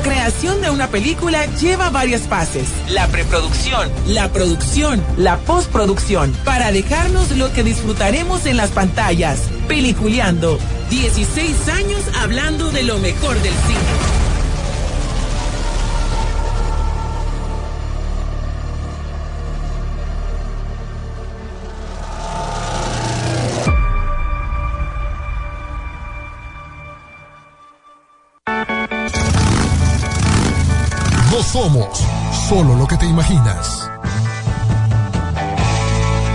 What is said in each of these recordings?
La creación de una película lleva varias fases. La preproducción, la producción, la postproducción, para dejarnos lo que disfrutaremos en las pantallas. Peliculeando. 16 años hablando de lo mejor del cine. Somos solo lo que te imaginas.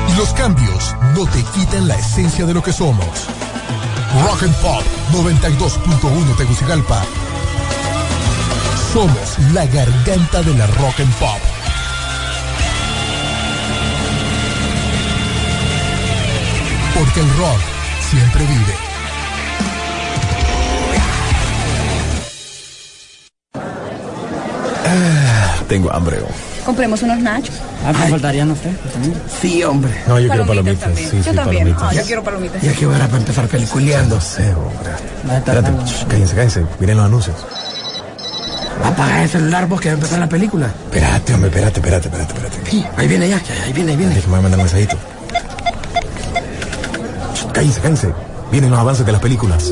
Y los cambios no te quitan la esencia de lo que somos. Rock and Pop 92.1 Tegucigalpa. Somos la garganta de la rock and pop. Porque el rock siempre vive. Tengo hambre. Compremos unos nachos. Ah, me faltarían no sé. Sí, hombre. No, yo quiero palomitas. Sí, yo sí, también. palomitas. Ah, yo quiero palomitas. Ya que hora para empezar peliculeando. No sé, hombre. Espérate, shh, cállense, cállense. Miren los anuncios. Apaga el celular vos que va a empezar la película. Espérate, hombre, espérate, espérate, espérate, espérate. Sí, ahí viene ya, ya, ahí viene, ahí viene. Déjame mandar un mensajito. Shh, Cállense, cállense. Vienen los avances de las películas.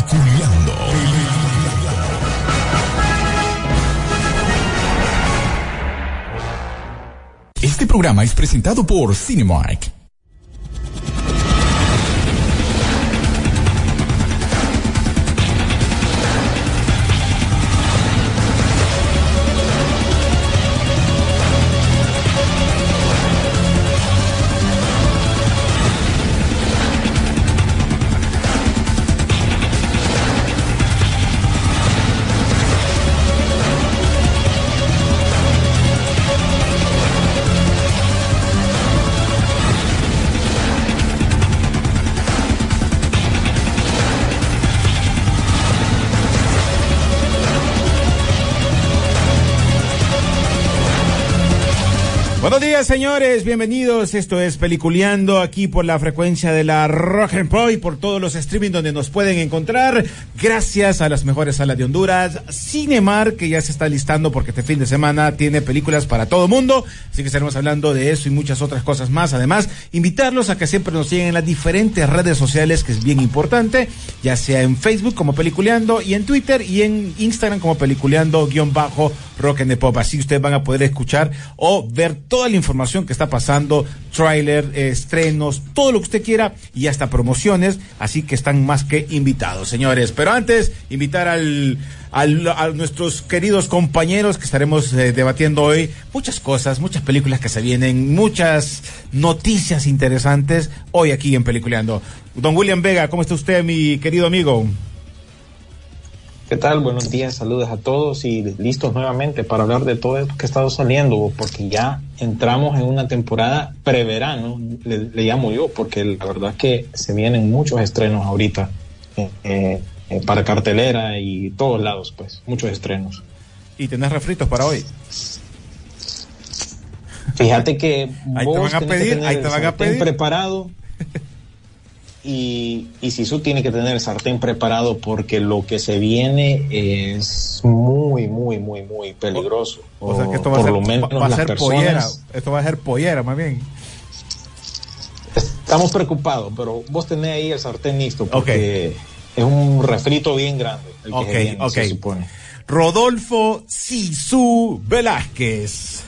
Programa es presentado por Cinemark. Señores. Bienvenidos. Esto es Peliculeando aquí por la frecuencia de la Rock and Pop y por todos los streaming donde nos pueden encontrar. Gracias a las mejores salas de Honduras. Cinemar, que ya se está listando porque este fin de semana tiene películas para todo mundo. Así que estaremos hablando de eso y muchas otras cosas más. Además, invitarlos a que siempre nos siguen en las diferentes redes sociales, que es bien importante, ya sea en Facebook como Peliculeando y en Twitter y en Instagram como Peliculeando-Rock and the Pop. Así ustedes van a poder escuchar o ver toda la información que está pasando, tráiler, eh, estrenos, todo lo que usted quiera y hasta promociones, así que están más que invitados, señores. Pero antes, invitar al, al- a nuestros queridos compañeros que estaremos eh, debatiendo hoy muchas cosas, muchas películas que se vienen, muchas noticias interesantes hoy aquí en Peliculeando. Don William Vega, ¿cómo está usted, mi querido amigo? ¿Qué tal? Buenos días, saludos a todos y listos nuevamente para hablar de todo esto que ha estado saliendo, porque ya entramos en una temporada preverano, le, le llamo yo, porque la verdad que se vienen muchos estrenos ahorita eh, eh, eh, para cartelera y todos lados, pues, muchos estrenos. Y tenés refritos para hoy. Fíjate que Ahí te van a pedir, ahí te van a pedir. preparado y, y Sisu tiene que tener el sartén preparado porque lo que se viene es muy, muy, muy, muy peligroso. O sea que esto va a ser, lo menos va- a ser personas- pollera. Esto va a ser pollera, más bien. Estamos preocupados, pero vos tenés ahí el sartén listo porque es un refrito bien grande el que Ok, se viene, ok. se supone. Rodolfo Sisu Velázquez.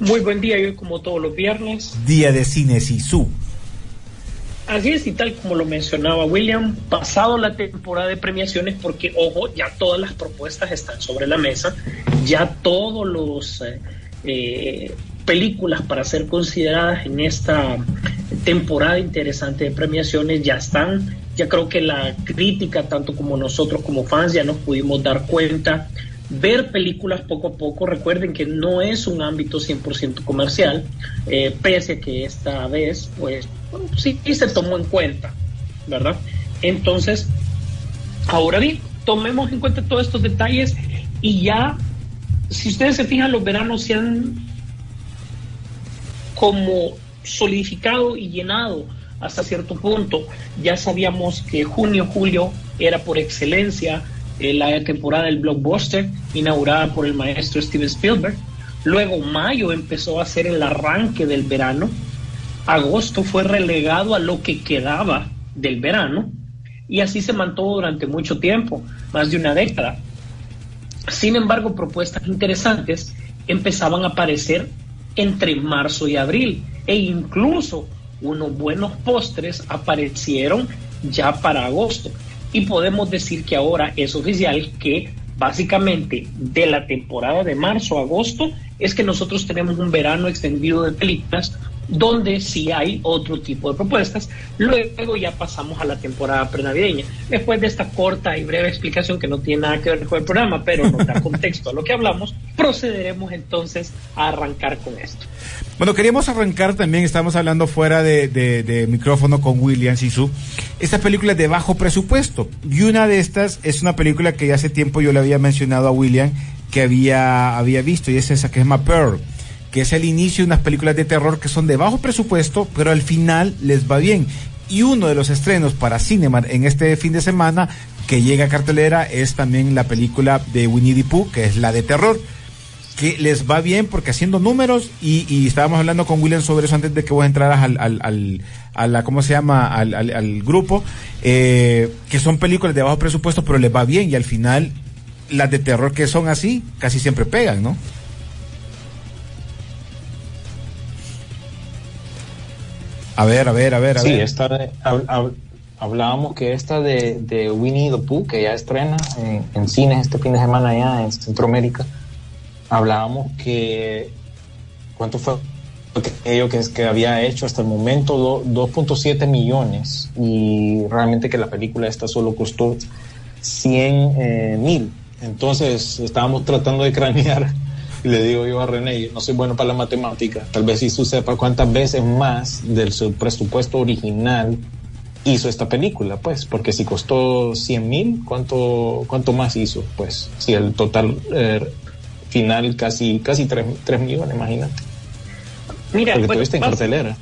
Muy buen día, y hoy como todos los viernes. Día de Cine Sisu. Así es, y tal como lo mencionaba William, pasado la temporada de premiaciones, porque, ojo, ya todas las propuestas están sobre la mesa, ya todos los eh, eh, películas para ser consideradas en esta temporada interesante de premiaciones ya están Ya creo que la crítica, tanto como nosotros como fans, ya nos pudimos dar cuenta. Ver películas poco a poco, recuerden que no es un ámbito 100% comercial, eh, pese a que esta vez, pues, sí, sí se tomó en cuenta, ¿verdad? Entonces, ahora bien, tomemos en cuenta todos estos detalles y ya, si ustedes se fijan, los veranos se han como solidificado y llenado hasta cierto punto. Ya sabíamos que junio, julio era por excelencia eh, la temporada del blockbuster inaugurada por el maestro Steven Spielberg. Luego mayo empezó a ser el arranque del verano. Agosto fue relegado a lo que quedaba del verano y así se mantuvo durante mucho tiempo, más de una década. Sin embargo, propuestas interesantes empezaban a aparecer entre marzo y abril e incluso unos buenos postres aparecieron ya para agosto. Y podemos decir que ahora es oficial que básicamente de la temporada de marzo a agosto es que nosotros tenemos un verano extendido de películas donde sí hay otro tipo de propuestas. Luego ya pasamos a la temporada prenavideña. Después de esta corta y breve explicación que no tiene nada que ver con el programa, pero nos da contexto a lo que hablamos, procederemos entonces a arrancar con esto. Bueno, queríamos arrancar también, estamos hablando fuera de, micrófono con William Sisu, esta película es de bajo presupuesto. Y una de estas es una película que ya hace tiempo yo le había mencionado a William que había, había visto, y es esa que se llama Pearl que es el inicio de unas películas de terror que son de bajo presupuesto, pero al final les va bien. Y uno de los estrenos para Cinema en este fin de semana que llega a cartelera es también la película de Winnie the Pooh, que es la de terror que les va bien porque haciendo números y, estábamos hablando con William sobre eso antes de que vos entraras al, al, a la, ¿cómo se llama? Al, al, grupo, eh, que son películas de bajo presupuesto pero les va bien y al final las de terror que son así casi siempre pegan, ¿no? A ver, a ver, a ver, a sí, ver. Esta hablábamos que esta de, de, Winnie the Pooh, que ya estrena en, en, cines este fin de semana ya en Centroamérica, hablábamos que. ¿Cuánto fue aquello que, que había hecho hasta el momento? 2.7 millones y realmente que la película esta solo costó 100 eh, mil. Entonces estábamos tratando de cranear y le digo yo a René, no soy bueno para la matemática, tal vez si tú sepas cuántas veces más del su presupuesto original hizo esta película, pues, porque si costó 100 mil, ¿cuánto, ¿cuánto más hizo? Pues, si el total eh, final casi, casi 3, millones, imagínate. Mira, porque tuviste en cartelera.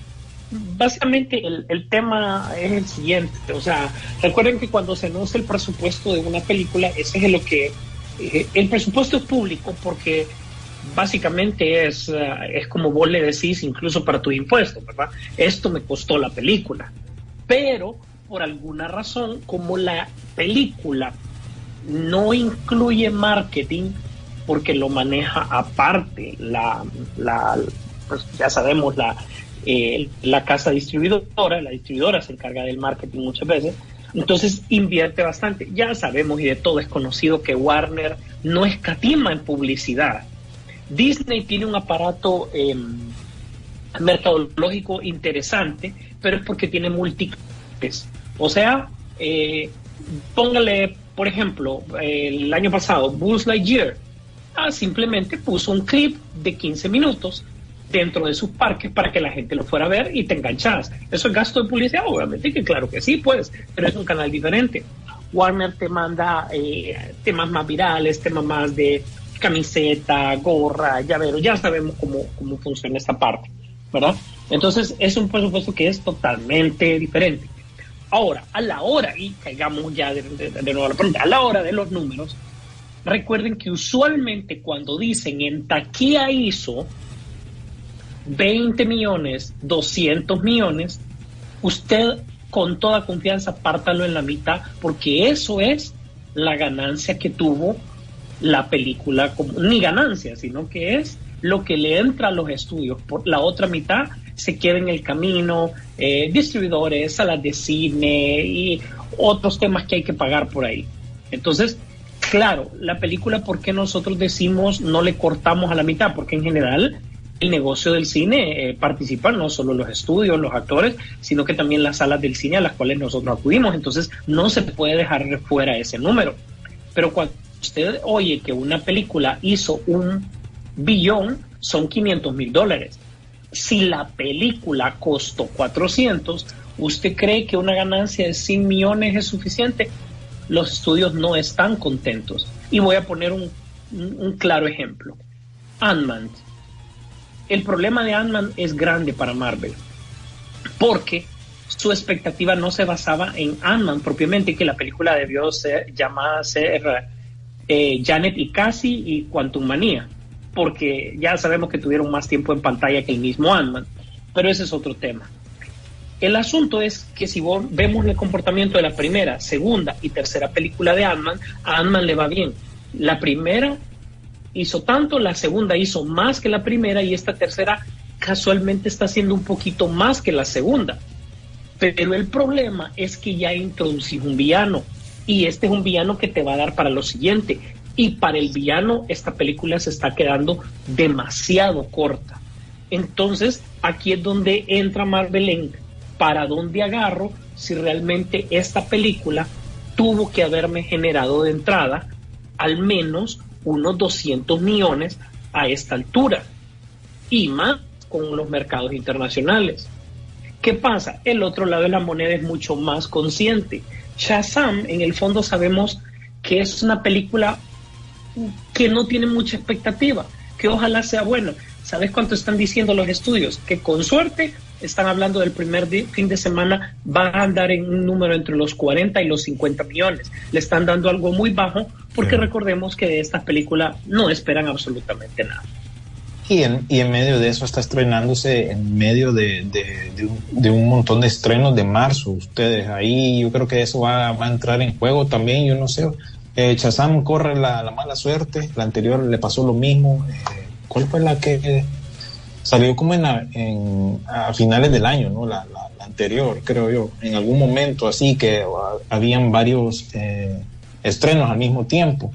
Básicamente el, el, tema es el siguiente, o sea, recuerden que cuando se anuncia el presupuesto de una película, ese es lo que, eh, el presupuesto es público porque básicamente es, eh, es como vos le decís incluso para tu impuesto, ¿verdad? Esto me costó la película. Pero por alguna razón, como la película no incluye marketing, porque lo maneja aparte la, la pues ya sabemos, la, eh, la casa distribuidora, la distribuidora se encarga del marketing muchas veces, entonces invierte bastante. Ya sabemos y de todo es conocido que Warner no escatima en publicidad. Disney tiene un aparato em, mercadológico interesante, pero es porque tiene múltiples. O sea, eh, póngale, por ejemplo, el año pasado, Buzz Lightyear, ah, simplemente puso un clip de 15 minutos dentro de sus parques para que la gente lo fuera a ver y te enganchas. ¿Eso es gasto de publicidad? Obviamente que claro que sí, pues, pero es un canal diferente. Warner te manda eh, temas más virales, temas más de camiseta, gorra, llavero, ya sabemos cómo, cómo funciona esta parte, ¿verdad? Entonces es un presupuesto que es totalmente diferente. Ahora, a la hora, y caigamos ya de, nuevo a la pregunta, a la hora de los números, recuerden que usualmente cuando dicen en taquilla hizo 20 millones, 200 millones, usted con toda confianza pártalo en la mitad, porque eso es la ganancia que tuvo la película como, ni ganancia, sino que es lo que le entra a los estudios. Por la otra mitad se queda en el camino, eh, distribuidores, salas de cine y otros temas que hay que pagar por ahí. Entonces, claro, la película, ¿por qué nosotros decimos no le cortamos a la mitad? Porque en general el negocio del cine eh, no solo los estudios, los actores, sino que también las salas del cine a las cuales nosotros acudimos. Entonces no se puede dejar fuera ese número. Pero cuando usted oye que una película hizo un billón, son 500 mil dólares. Si la película costó 400, ¿usted cree que una ganancia de 100 millones es suficiente? Los estudios no están contentos. Y voy a poner un, claro ejemplo. Ant-Man. El problema de Ant-Man es grande para Marvel. Porque su expectativa no se basaba en Ant-Man propiamente, que la película debió ser llamada ser eh, Janet y Cassie y Quantum Manía porque ya sabemos que tuvieron más tiempo en pantalla que el mismo Ant-Man, pero ese es otro tema. El asunto es que si vemos el comportamiento de la primera, segunda y tercera película de Ant-Man, a Ant-Man le va bien. La primera hizo tanto, la segunda hizo más que la primera y esta tercera casualmente está haciendo un poquito más que la segunda. Pero el problema es que ya introducí un villano y este es un villano que te va a dar para lo siguiente. Y para el villano esta película se está quedando demasiado corta. Entonces aquí es donde entra Marvel en para dónde agarro si realmente esta película tuvo que haberme generado de entrada al menos unos 200 millones a esta altura y más con los mercados internacionales. ¿Qué pasa? El otro lado de la moneda es mucho más consciente. Shazam, en el fondo sabemos que es una película que no tiene mucha expectativa, que ojalá sea buena. ¿Sabes cuánto están diciendo los estudios? Que con suerte están hablando del primer fin de semana, va a andar en un número entre los 40 y los 50 millones. Le están dando algo muy bajo porque recordemos que de esta película no esperan absolutamente nada. Y en, y en medio de eso está estrenándose en medio de, de, un, montón de estrenos de marzo. Ustedes ahí, yo creo que eso va, a entrar en juego también. Yo no sé, eh, Chazam corre la, mala suerte, la anterior le pasó lo mismo. Eh, ¿Cuál fue la que salió como en, a finales del año, ¿no? La, anterior, creo yo, en algún momento así que habían varios eh, estrenos al mismo tiempo.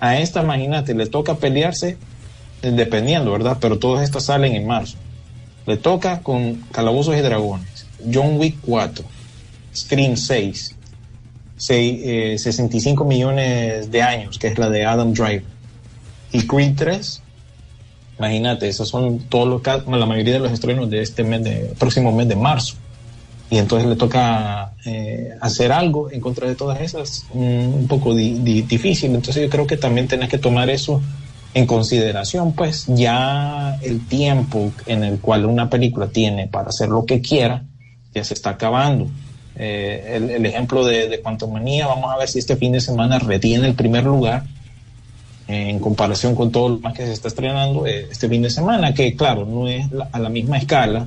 A esta, imagínate, le toca pelearse dependiendo, ¿verdad? Pero todas estas salen en marzo. Le toca con Calabozos y Dragones, John Wick 4, Scream 6, 65 millones de años, que es la de Adam Driver. Y Creed 3, imagínate, esos son todos los la mayoría de los estrenos de este mes de, próximo mes de marzo. Y entonces le toca eh, hacer algo en contra de todas esas, un poco difícil. Entonces yo creo que también tenés que tomar eso en consideración, pues ya el tiempo en el cual una película tiene para hacer lo que quiera ya se está acabando. Eh, el, ejemplo de, de Manía, vamos a ver si este fin de semana retiene el primer lugar en comparación con todo lo más que se está estrenando eh, este fin de semana, que claro, no es a la misma escala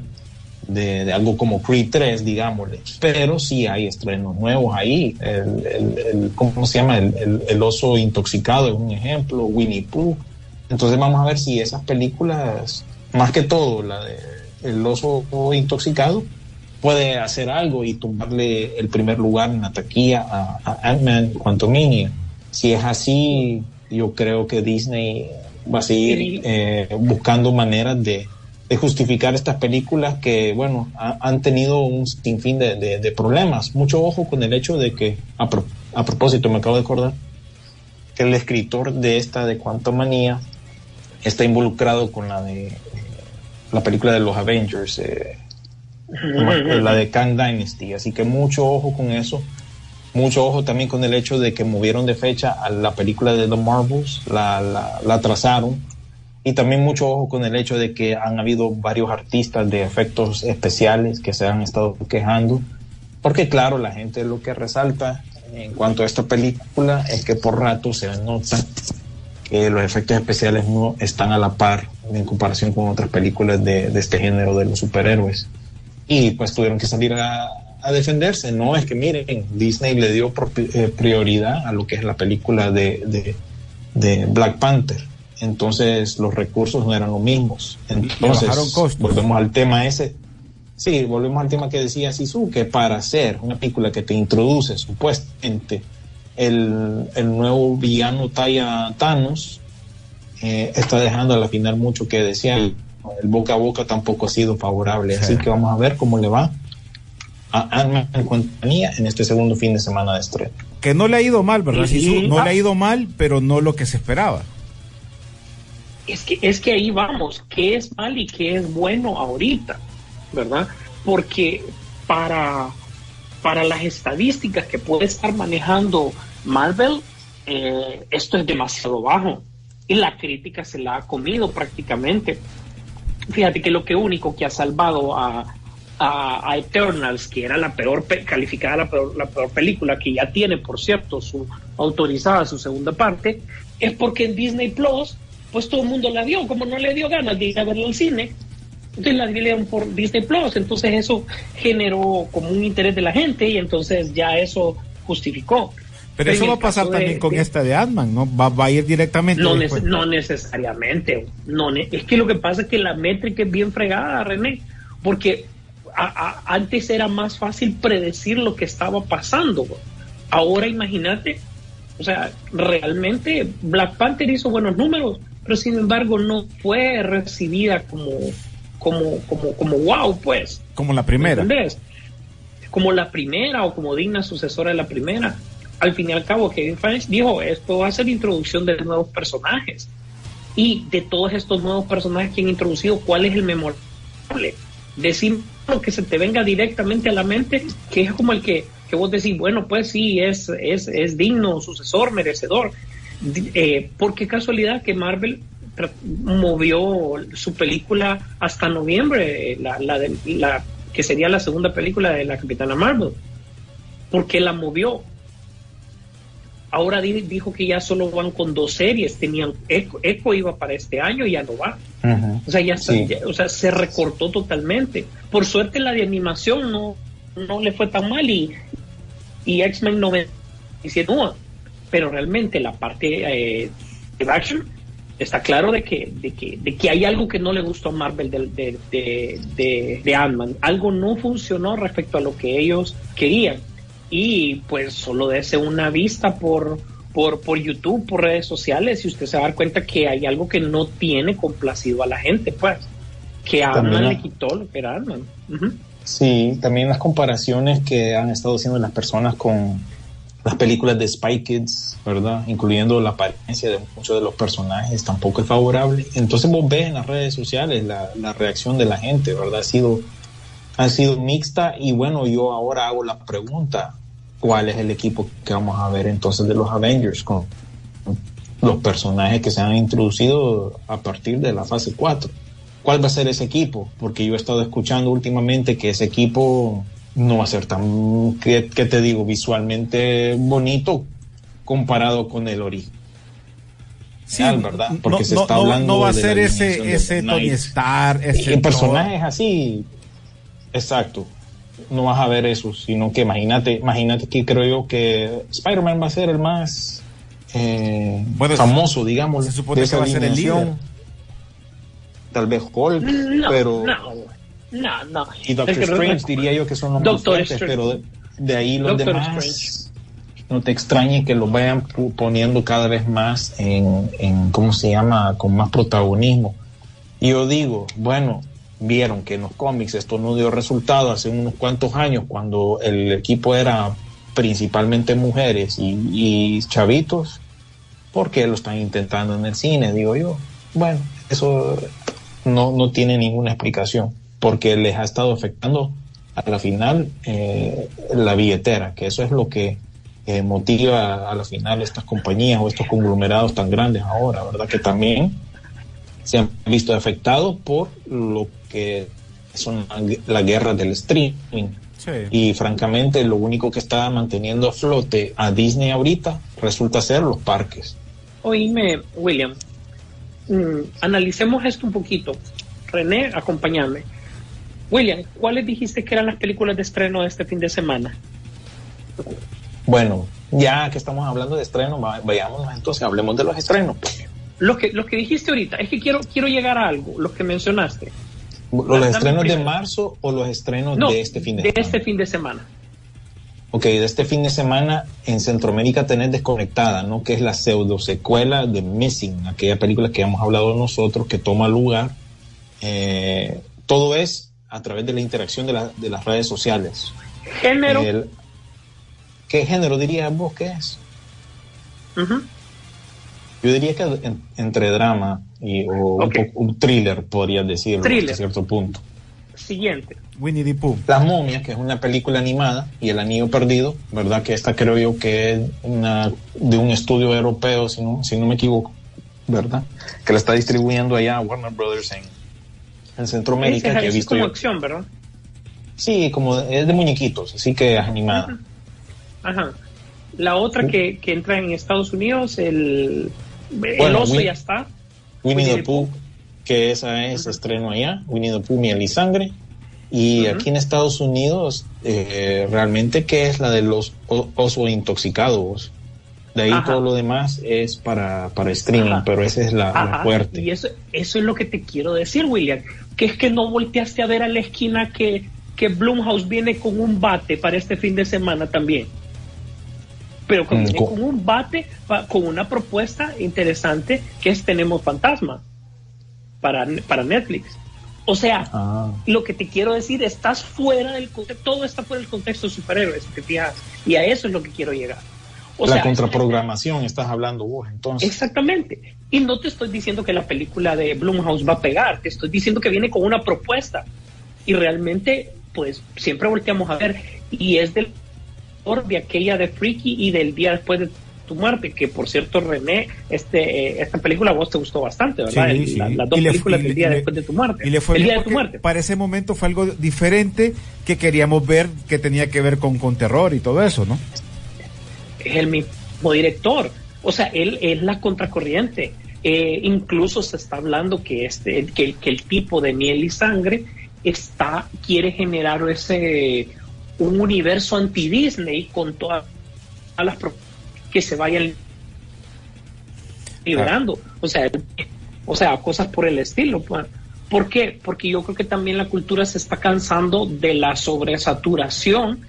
de, algo como Creed 3, digámosle, pero sí hay estrenos nuevos ahí. El, ¿Cómo se llama? El, oso intoxicado es un ejemplo, Winnie Pooh. Entonces vamos a ver si esas películas, más que todo la de El oso intoxicado, puede hacer algo y tumbarle el primer lugar en la taquilla a, Ant-Man Quantumania. Si es así, yo creo que Disney va a seguir eh, buscando maneras de, justificar estas películas que, bueno, han tenido un sinfín de, problemas. Mucho ojo con el hecho de que, a, a, propósito, me acabo de acordar, que el escritor de esta de Quantumania está involucrado con la de la película de los Avengers. Eh, la de Kang Dynasty. Así que mucho ojo con eso. Mucho ojo también con el hecho de que movieron de fecha a la película de The Marvels, la, la, la trazaron. Y también mucho ojo con el hecho de que han habido varios artistas de efectos especiales que se han estado quejando. Porque claro, la gente lo que resalta en cuanto a esta película es que por rato se nota que los efectos especiales no están a la par en comparación con otras películas de, de este género de los superhéroes y pues tuvieron que salir a, defenderse. No es que miren, Disney le dio eh, prioridad a lo que es la película de, Black Panther. Entonces los recursos no eran los mismos. Entonces volvemos al tema ese. Sí, volvemos al tema que decía Sisu, que para hacer una película que te introduce supuestamente el, nuevo villano Taya Thanos, eh, está dejando a la final mucho que desear el boca a boca tampoco ha sido favorable. Así que vamos a ver cómo le va a Ant-Man en compañía en este segundo fin de semana de estreno. Que no le ha ido mal, ¿verdad? Sí, no ah. le ha ido mal, pero no lo que se esperaba. Es que, es que ahí vamos, qué es mal y qué es bueno ahorita, ¿verdad? Porque para, para las estadísticas que puede estar manejando Marvel, eh, esto es demasiado bajo. Y la crítica se la ha comido prácticamente. Fíjate que lo que único que ha salvado a, Eternals, que era la peor pe- calificada, la peor, la peor película, que ya tiene, por cierto, su autorizada su segunda parte, es porque en Disney Plus, pues todo el mundo la dio, como no le dio ganas de ir a verla al cine, entonces la dieron por Disney Plus, entonces eso generó como un interés de la gente y entonces ya eso justificó. Pero eso va a pasar de- también con de- esta de Ant-Man, ¿no? Va, va a ir directamente. no, después. nece- no necesariamente. No es que lo que pasa es que la métrica es bien fregada, René, porque a- a- antes era más fácil predecir lo que estaba pasando. Ahora imagínate, o sea, realmente Black Panther hizo buenos números, pero sin embargo no fue recibida como, como, como, como wow, pues. Como la primera. ¿Entendés? Como la primera o como digna sucesora de la primera. Al fin y al cabo, Kevin Feige dijo, esto va a ser introducción de nuevos personajes. Y de todos estos nuevos personajes que han introducido, ¿cuál es el memorable? Decir lo que se te venga directamente a la mente, que es como el que, que vos decís, bueno, pues sí, es, es, es digno, sucesor, merecedor. Eh, ¿Por qué casualidad que Marvel movió su película hasta noviembre, eh, la, la, de- la que sería la segunda película de la Capitana Marvel? ¿Por qué la movió? Ahora di- dijo que ya solo van con dos series, tenían Echo, Echo iba para este año y ya no va. O sea, ya, está- Sí. ya- o sea, se recortó totalmente. Por suerte la de animación no, no le fue tan mal y, y X-Men 97 no. Pero realmente la parte eh, de action está claro de que, de, que, de que hay algo que no le gustó a Marvel de, de, de, de, de Ant-Man. Algo no funcionó respecto a lo que ellos querían. Y pues solo dése una vista por, por, por YouTube, por redes sociales, y usted se va a dar cuenta que hay algo que no tiene complacido a la gente, pues. Que a También Ant-Man la- le quitó lo que era. Ujú. Sí, también las comparaciones que han estado haciendo las personas con las películas de Spy Kids, ¿verdad? Incluyendo la apariencia de muchos de los personajes, tampoco es favorable. Entonces vos ves en las redes sociales la, la reacción de la gente, ¿verdad? Ha sido, ha sido mixta y bueno, yo ahora hago la pregunta, ¿cuál es el equipo que vamos a ver entonces de los Avengers con los personajes que se han introducido a partir de la fase 4? ¿Cuál va a ser ese equipo? Porque yo he estado escuchando últimamente que ese equipo no va a ser tan, ¿qué, qué te digo? Visualmente bonito comparado con el origen. Sí, ¿verdad? Porque no, se está no- hablando no va a ser ese, ese. Tony Stark, ese Y personajes así, exacto. No vas a ver eso, sino que imagínate, imagínate que creo yo que Spider-Man va a ser el más eh, Bueno, famoso, digamos, se supone de que esa va a ser el alineación. líder. Tal vez Hulk, No, pero no, no, no. y Doctor Es que Strange diría yo que son los Doctor más fuertes, pero de, de ahí los Doctor demás Strange. no te extrañe que los vayan poniendo cada vez más en, en, ¿cómo se llama?, con más protagonismo. Y yo digo, bueno, vieron que en los cómics esto no dio resultado hace unos cuantos años cuando el equipo era principalmente mujeres y, y chavitos, ¿por qué lo están intentando en el cine? Digo yo, bueno, eso no, no tiene ninguna explicación, porque les ha estado afectando a la final eh, la billetera, que eso es lo que eh, motiva a la final estas compañías o estos conglomerados tan grandes ahora, ¿verdad? Que también se han visto afectados por lo que son las guerras del streaming. Sí. Y francamente, lo único que está manteniendo a flote a Disney ahorita resulta ser los parques. Oíme, William, mm, analicemos esto un poquito. René, acompáñame. William, ¿cuáles dijiste que eran las películas de estreno de este fin de semana? Bueno, ya que estamos hablando de estreno, va- vayámonos entonces, hablemos de los estrenos. Los que, los que dijiste ahorita, es que quiero, quiero llegar a algo, los que mencionaste. ¿Los estrenos de marzo o los estrenos No, de este fin de, de semana? este fin de semana. Ok, de este fin de semana en Centroamérica tenés Desconectada, ¿no? Que es la pseudo secuela de Missing, aquella película que hemos hablado nosotros, que toma lugar eh, todo es a través de la interacción de, la- de las redes sociales. Género. El- ¿Qué género dirías vos que es? Yo diría que en- entre drama y, o un, Ok. poco- un thriller, podrías decirlo, Thriller. hasta cierto punto. Siguiente. Winnie the Pooh. Las momias, que es una película animada, y El Anillo Perdido, ¿verdad? Que esta creo yo que es una, de un estudio europeo, si no, si no me equivoco, ¿verdad? Que la está distribuyendo allá Warner Brothers en, en Ese Centroamérica, que he es visto como yo. acción, ¿verdad? Sí, como de- es de muñequitos, así que es animada. Ajá. La otra que, que entra en Estados Unidos, el, el Bueno, oso Win- ya está. Winnie, the Pooh, que esa es estreno allá, Winnie the Pooh, Miel y Sangre. Y Ujú. aquí en Estados Unidos, eh, realmente, que es la de los osos intoxicados? De ahí Ajá. todo lo demás es para, para streaming, Ajá. pero esa es la, la fuerte. Y eso, eso es lo que te quiero decir, William. Que es que no volteaste a ver a la esquina que, que Blumhouse viene con un bate para este fin de semana también. Pero que Mm, con un bate, con una propuesta interesante que es Tenemos Fantasma para, para Netflix. O sea, Ah. lo que te quiero decir, estás fuera del contexto, todo está fuera del contexto de superhéroes, te fijas. Y a eso es lo que quiero llegar. O la sea, contraprogramación, estás hablando vos, entonces. Exactamente. Y no te estoy diciendo que la película de Blumhouse va a pegar, te estoy diciendo que viene con una propuesta. Y realmente, pues siempre volteamos a ver. Y es del de aquella de Freaky y del día después de tu muerte, que por cierto, René, este, eh, esta película a vos te gustó bastante, ¿verdad? Sí, sí. la- las dos le- películas del día le- después de tu muerte. Y le fue el día de tu muerte. para ese momento fue algo diferente que queríamos ver que tenía que ver con, con terror y todo eso, ¿no? es el mismo director. O sea, él es la contracorriente. Eh, incluso se está hablando que, este, que, el- que el tipo de miel y sangre está, quiere generar ese un universo anti-Disney con todas las que se vayan liberando. O sea, o sea, cosas por el estilo. ¿Por qué? Porque yo creo que también la cultura se está cansando de la sobresaturación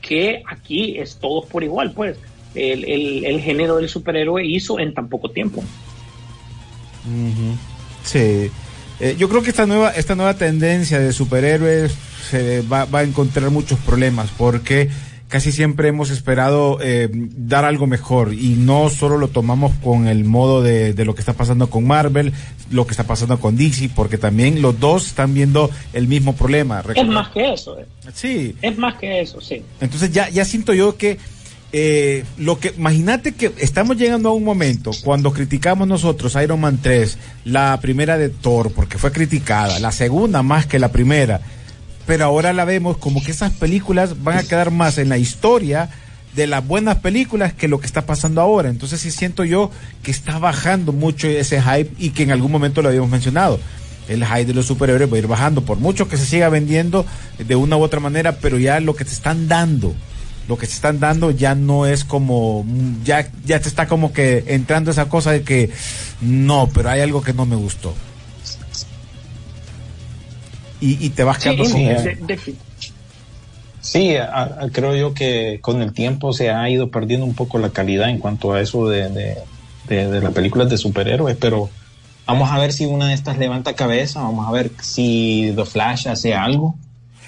que aquí es todos por igual, pues. El, el, el género del superhéroe hizo en tan poco tiempo. Sí. Eh, yo creo que esta nueva, esta nueva tendencia de superhéroes se va, va a encontrar muchos problemas porque casi siempre hemos esperado eh, dar algo mejor y no solo lo tomamos con el modo de, de lo que está pasando con Marvel, lo que está pasando con DC, porque también los dos están viendo el mismo problema. Es más que eso, eh. Sí. es más que eso, sí. Entonces ya, ya siento yo que eh, lo que imagínate que estamos llegando a un momento cuando criticamos nosotros Iron Man 3, la primera de Thor, porque fue criticada, la segunda más que la primera, pero ahora la vemos como que esas películas van a quedar más en la historia de las buenas películas que lo que está pasando ahora. Entonces sí siento yo que está bajando mucho ese hype y que en algún momento lo habíamos mencionado. El hype de los superhéroes va a ir bajando, por mucho que se siga vendiendo de una u otra manera, pero ya lo que te están dando, lo que te están dando ya no es como, ya, ya te está como que entrando esa cosa de que no, pero hay algo que no me gustó. Y, y te vas Sí, quedando con sí, eso. de- de- Sí, a- a- creo yo que con el tiempo se ha ido perdiendo un poco la calidad en cuanto a eso de, de, de- de las películas de superhéroes, pero vamos a ver si una de estas levanta cabeza, vamos a ver si The Flash hace algo.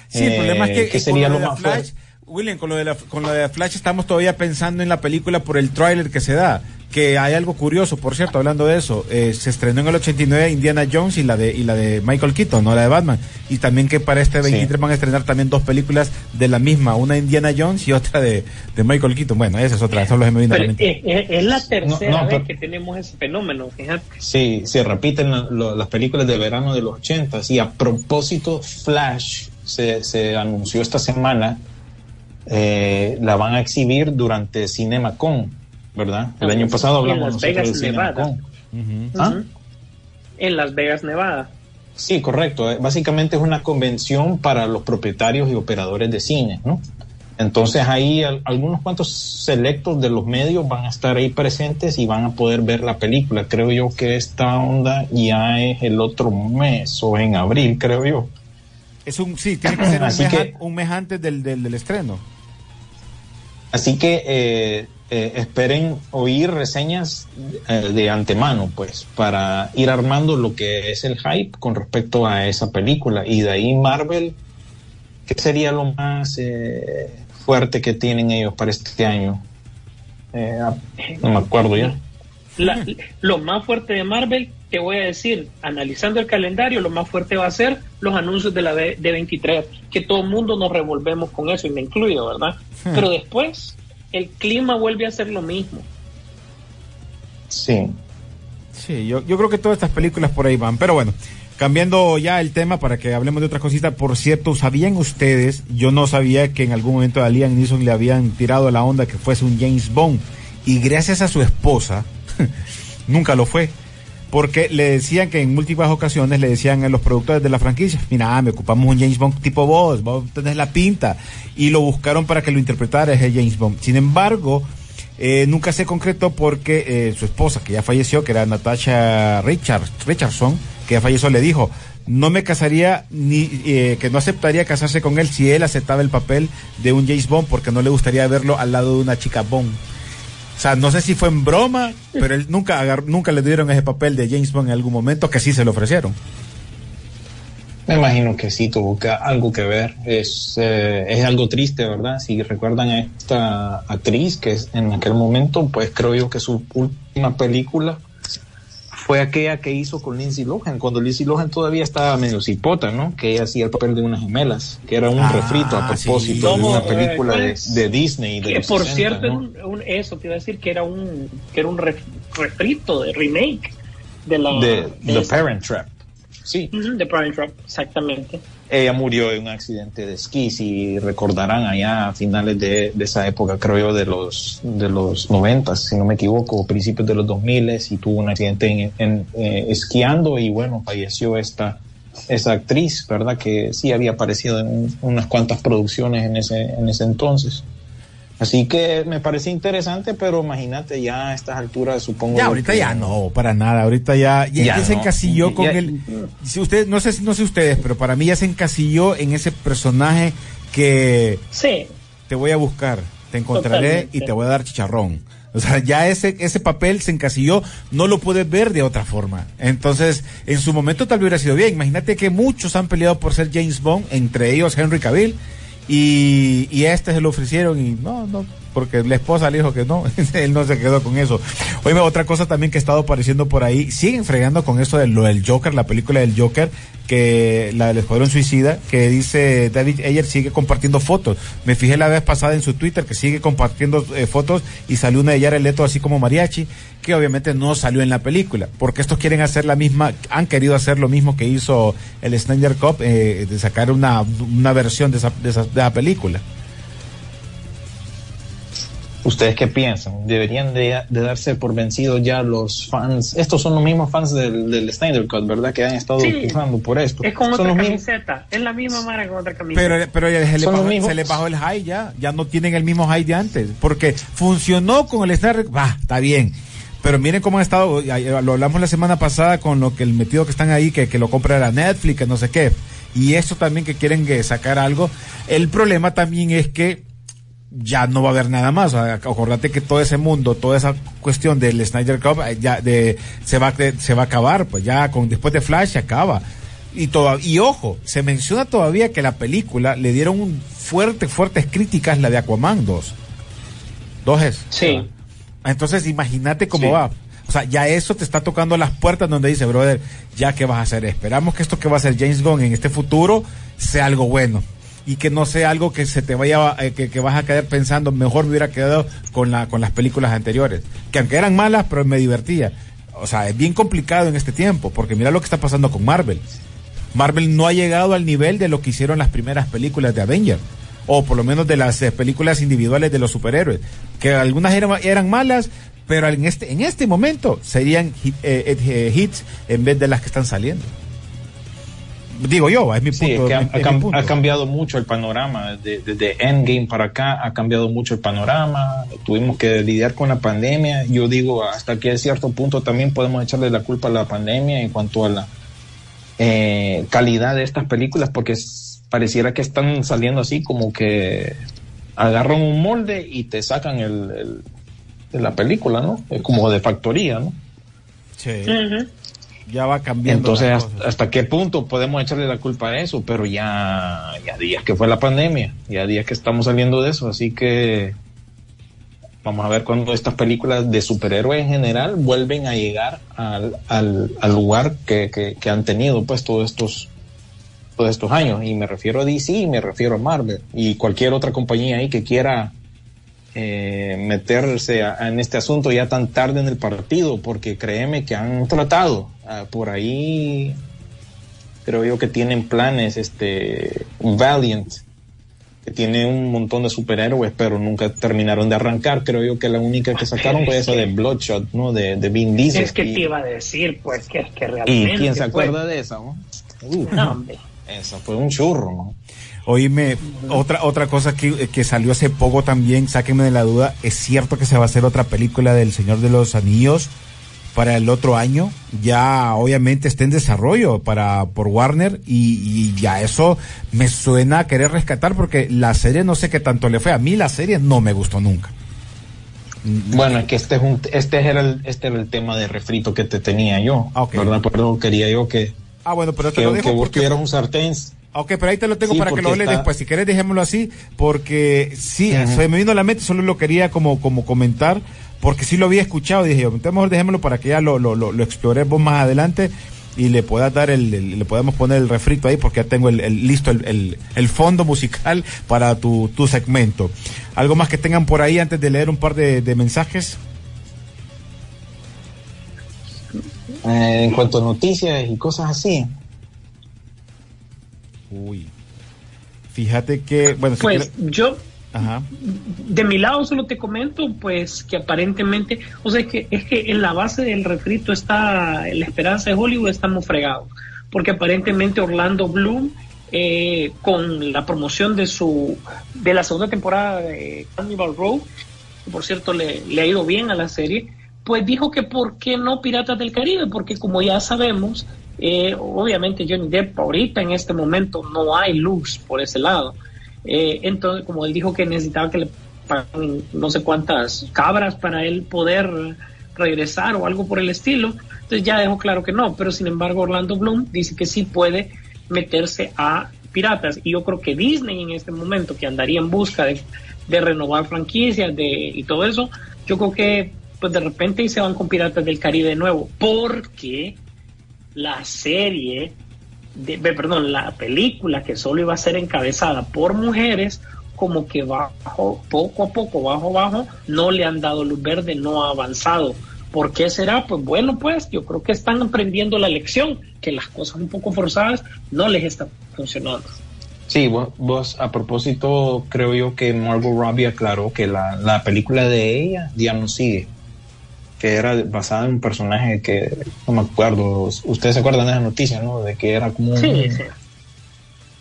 Sí, el problema es que, Eh, ¿qué con sería lo lo de más Flash, fuerte? William, con lo, de la, con lo de Flash estamos todavía pensando en la película por el tráiler que se da. Que hay algo curioso, por cierto, hablando de eso. eh, se estrenó en el 89 Indiana Jones y la de y la de Michael Keaton, no la de Batman. Y también que para este 23 van a estrenar también dos películas de la misma, una Indiana Jones y otra de, de Michael Keaton. Bueno, esa es otra, eso lo me vino a la pero mente. es, es- es la tercera No, no, vez pero- que tenemos ese fenómeno, fíjate. Sí, se repiten la- lo- las películas de verano de los 80 y a propósito Flash se, se anunció esta semana eh, la van a exhibir durante CinemaCon, ¿verdad? El año pasado En hablamos Las nosotros Vegas, de Nevada. ¿Ah? En Las Vegas, Nevada. Sí, correcto. Eh, Básicamente es una convención para los propietarios y operadores de cine, ¿no? Entonces ahí al- algunos cuantos selectos de los medios van a estar ahí presentes y van a poder ver la película. Creo yo que esta onda ya es el otro mes o en abril, creo yo. Es un, sí, tiene que ser un mes, que- an- un mes antes del, del, del estreno. Así que eh, eh, esperen oír reseñas eh, de antemano, pues, para ir armando lo que es el hype con respecto a esa película. Y de ahí Marvel, ¿qué sería lo más eh, fuerte que tienen ellos para este año? Ah, no me acuerdo ya. La- lo más fuerte de Marvel, te voy a decir, analizando el calendario, lo más fuerte va a ser los anuncios de la D- D23, que todo el mundo nos revolvemos con eso, y me incluyo, ¿verdad? Hmm. Pero después, el clima vuelve a ser lo mismo. Sí. Sí, yo, yo creo que todas estas películas por ahí van. Pero bueno, cambiando ya el tema para que hablemos de otra cosita. Por cierto, ¿sabían ustedes? Yo no sabía que en algún momento a Liam Neeson le habían tirado la onda que fuese un James Bond. Y gracias a su esposa, nunca lo fue. Porque le decían que en múltiples ocasiones le decían a los productores de la franquicia, mira, me ocupamos un James Bond tipo vos, vos tenés la pinta. Y lo buscaron para que lo interpretara ese James Bond. Sin embargo, eh, nunca se concretó porque eh, su esposa, que ya falleció, que era Natasha Richards, Richardson, que ya falleció, le dijo, no me casaría ni eh, que no aceptaría casarse con él si él aceptaba el papel de un James Bond porque no le gustaría verlo al lado de una chica Bond. O sea, no sé si fue en broma, pero él nunca nunca le dieron ese papel de James Bond en algún momento que sí se lo ofrecieron. Me imagino que sí tuvo que- algo que ver. Es, eh, es algo triste, ¿verdad? Si recuerdan a esta actriz que es- en aquel momento, pues creo yo que su última película fue aquella que hizo con Lindsay Lohan, cuando Lindsay Lohan todavía estaba medio cipota, ¿no? Que ella hacía el papel de unas gemelas, que era un Ah, refrito a sí. propósito de ¿Cómo, una eh, película cuál de, de Disney. De Que por 60, cierto, un- un- eso te iba a decir que era un, que era un ref- refrito de remake de la de de The esa- Parent Trap. Sí, de Prime Trap, exactamente. Ella murió en un accidente de esquí, si recordarán allá a finales de, de esa época, creo yo, de los de los noventas, si no me equivoco, principios de los 2000 y tuvo un accidente en, eh, esquiando y bueno, falleció esta esa actriz, ¿verdad? Que sí había aparecido en un- unas cuantas producciones en ese en ese entonces. Así que me parece interesante, pero imagínate ya a estas alturas, supongo. Ya, ahorita que- ya no, para nada. Ahorita ya, ya, Ya ya se no. encasilló con Ya- el. Si usted, no sé, si- no sé ustedes, pero para mí ya se encasilló en ese personaje que Sí, te voy a buscar, te encontraré Totalmente. y te voy a dar chicharrón. O sea, ya ese, ese papel se encasilló, no lo puedes ver de otra forma. Entonces, en su momento tal vez hubiera sido bien. Imagínate que muchos han peleado por ser James Bond, entre ellos Henry Cavill, y, y este se lo ofrecieron y no, no, porque la esposa le dijo que no, él no se quedó con eso. Oye, otra cosa también que ha estado apareciendo por ahí, siguen fregando con eso de lo del Joker, la película del Joker, que la del Escuadrón Suicida, que dice David Ayer sigue compartiendo fotos. Me fijé la vez pasada en su Twitter que sigue compartiendo eh, fotos y salió una de Jared Leto así como mariachi, que obviamente no salió en la película, porque estos quieren hacer la misma, han querido hacer lo mismo que hizo el Snyder Cup, eh, de sacar una, una versión de esa, de esa, de esa película. ¿Ustedes qué piensan? ¿Deberían de, de darse por vencidos ya los fans? Estos son los mismos fans del, del Snyder Cut, ¿verdad? Que han estado Sí. por esto. es con son otra mismos. camiseta. Es la misma marca con otra camiseta. Pero, pero ya se, le bajó, se le bajó el high ya, ya no tienen el mismo high de antes, porque funcionó con el Snyder, va, está bien. Pero miren cómo han estado, lo hablamos la semana pasada con lo que el metido que están ahí, que, que lo compra la Netflix, que no sé qué. Y esto también que quieren que sacar algo. El problema también es que ya no va a haber nada más. Acordate que todo ese mundo, toda esa cuestión del Snyder Cup eh, ya de, se va de- se va a acabar, pues ya con después de Flash se acaba. Y toda, y ojo, se menciona todavía que la película le dieron un fuerte, fuertes críticas la de Aquaman 2. Dos es. sí. Entonces imagínate cómo Sí. va. O sea, ya eso te está tocando las puertas donde dice, brother, ya qué vas a hacer. Esperamos que esto que va a hacer James Gunn en este futuro sea algo bueno. Y que no sea algo que se te vaya, eh, que, que vas a quedar pensando, mejor me hubiera quedado con, la, con las películas anteriores. Que aunque eran malas, pero me divertía. O sea, es bien complicado en este tiempo, porque mira lo que está pasando con Marvel. Marvel no ha llegado al nivel de lo que hicieron las primeras películas de Avengers. O por lo menos de las eh, películas individuales de los superhéroes. Que algunas eran, malas, pero en este, en este momento serían eh, hits en vez de las que están saliendo. Digo yo, es mi punto. Sí, es que ha, es- ha es cam- mi punto. ha cambiado mucho el panorama. Desde, desde Endgame para acá ha cambiado mucho el panorama. Tuvimos que lidiar con la pandemia. Yo digo, hasta que a cierto punto también podemos echarle la culpa a la pandemia en cuanto a la eh, calidad de estas películas, porque es- pareciera que están saliendo así como que agarran un molde y te sacan el, el- de la película, ¿no? Es como de factoría, ¿no? Sí. Ya va cambiando. Entonces, hasta, hasta qué punto podemos echarle la culpa a eso? Pero ya, ya días que fue la pandemia, ya días que estamos saliendo de eso, así que vamos a ver cuando estas películas de superhéroes en general vuelven a llegar al, al, al lugar que, que, que han tenido pues todos estos todos estos años y me refiero a DC y me refiero a Marvel y cualquier otra compañía ahí que quiera eh, meterse a- en este asunto ya tan tarde en el partido, porque créeme que han tratado ah, por ahí, creo yo que tienen planes, este, Valiant, que tiene un montón de superhéroes, pero nunca terminaron de arrancar, creo yo que la única que sacaron fue esa de Bloodshot, ¿no? De, de Vin Diesel. Es que y, te iba a decir, pues, que es que ¿Y realmente. quién se acuerda de esa? ¿no? Uh, no, hombre. esa fue un churro, ¿no? Oíme, otra, otra cosa que, que salió hace poco también, sáquenme de la duda, ¿es cierto que se va a hacer otra película del Señor de los Anillos para el otro año? Ya obviamente está en desarrollo para, por Warner y, y ya eso me suena a querer rescatar porque la serie no sé qué tanto le fue. A mí la serie no me gustó nunca. Bueno, es que este es un, este era el, este era el tema de refrito que te tenía yo, Ah, ok. ¿verdad? Pero quería yo que, Ah, bueno, pero te que, lo que dejo vos porque... un sartén. Ok, pero ahí te lo tengo Sí, para que lo hables está- después. Si querés, dejémoslo así, porque sí, Ujú. se me vino a la mente, solo lo quería como, como comentar, porque sí lo había escuchado y dije, yo, entonces mejor dejémoslo para que ya lo, lo, lo, lo exploremos más adelante y le puedas dar el, el- le podemos poner el refrito ahí porque ya tengo el, el- listo el, el, el fondo musical para tu, tu segmento. ¿Algo más que tengan por ahí antes de leer un par de, de mensajes? Eh, en cuanto a noticias y cosas así. Uy. Fíjate que, bueno, si Pues quieres- yo, Ajá. de mi lado solo te comento, pues que aparentemente, o sea, es que, es que en la base del refrito está la esperanza de Hollywood, estamos fregados. Porque aparentemente Orlando Bloom, eh, con la promoción de su de la segunda temporada de Carnival Row, que por cierto le, ha ido bien a la serie, pues dijo que por qué no Piratas del Caribe, porque como ya sabemos, eh, obviamente Johnny Depp ahorita en este momento no hay luz por ese lado. Eh, entonces, como él dijo que necesitaba que le pagaran no sé cuántas cabras para él poder regresar o algo por el estilo, entonces ya dejó claro que no, pero sin embargo Orlando Bloom dice que sí puede meterse a piratas. Y yo creo que Disney en este momento que andaría en busca de, de renovar franquicias de, y todo eso, yo creo que pues de repente se van con Piratas del Caribe de nuevo, porque la serie de, perdón, la película que solo iba a ser encabezada por mujeres, como que bajo, poco a poco, bajo, bajo, no le han dado luz verde, no ha avanzado. ¿Por qué será? Pues bueno, pues yo creo que están aprendiendo la lección, que las cosas un poco forzadas no les están funcionando. Sí, vos, vos, a propósito, creo yo que Margot Robbie aclaró que la, la película de ella ya no sigue, que era basada en un personaje que, no me acuerdo, ustedes se acuerdan de esa noticia, ¿no? De que era como un, Sí, sí.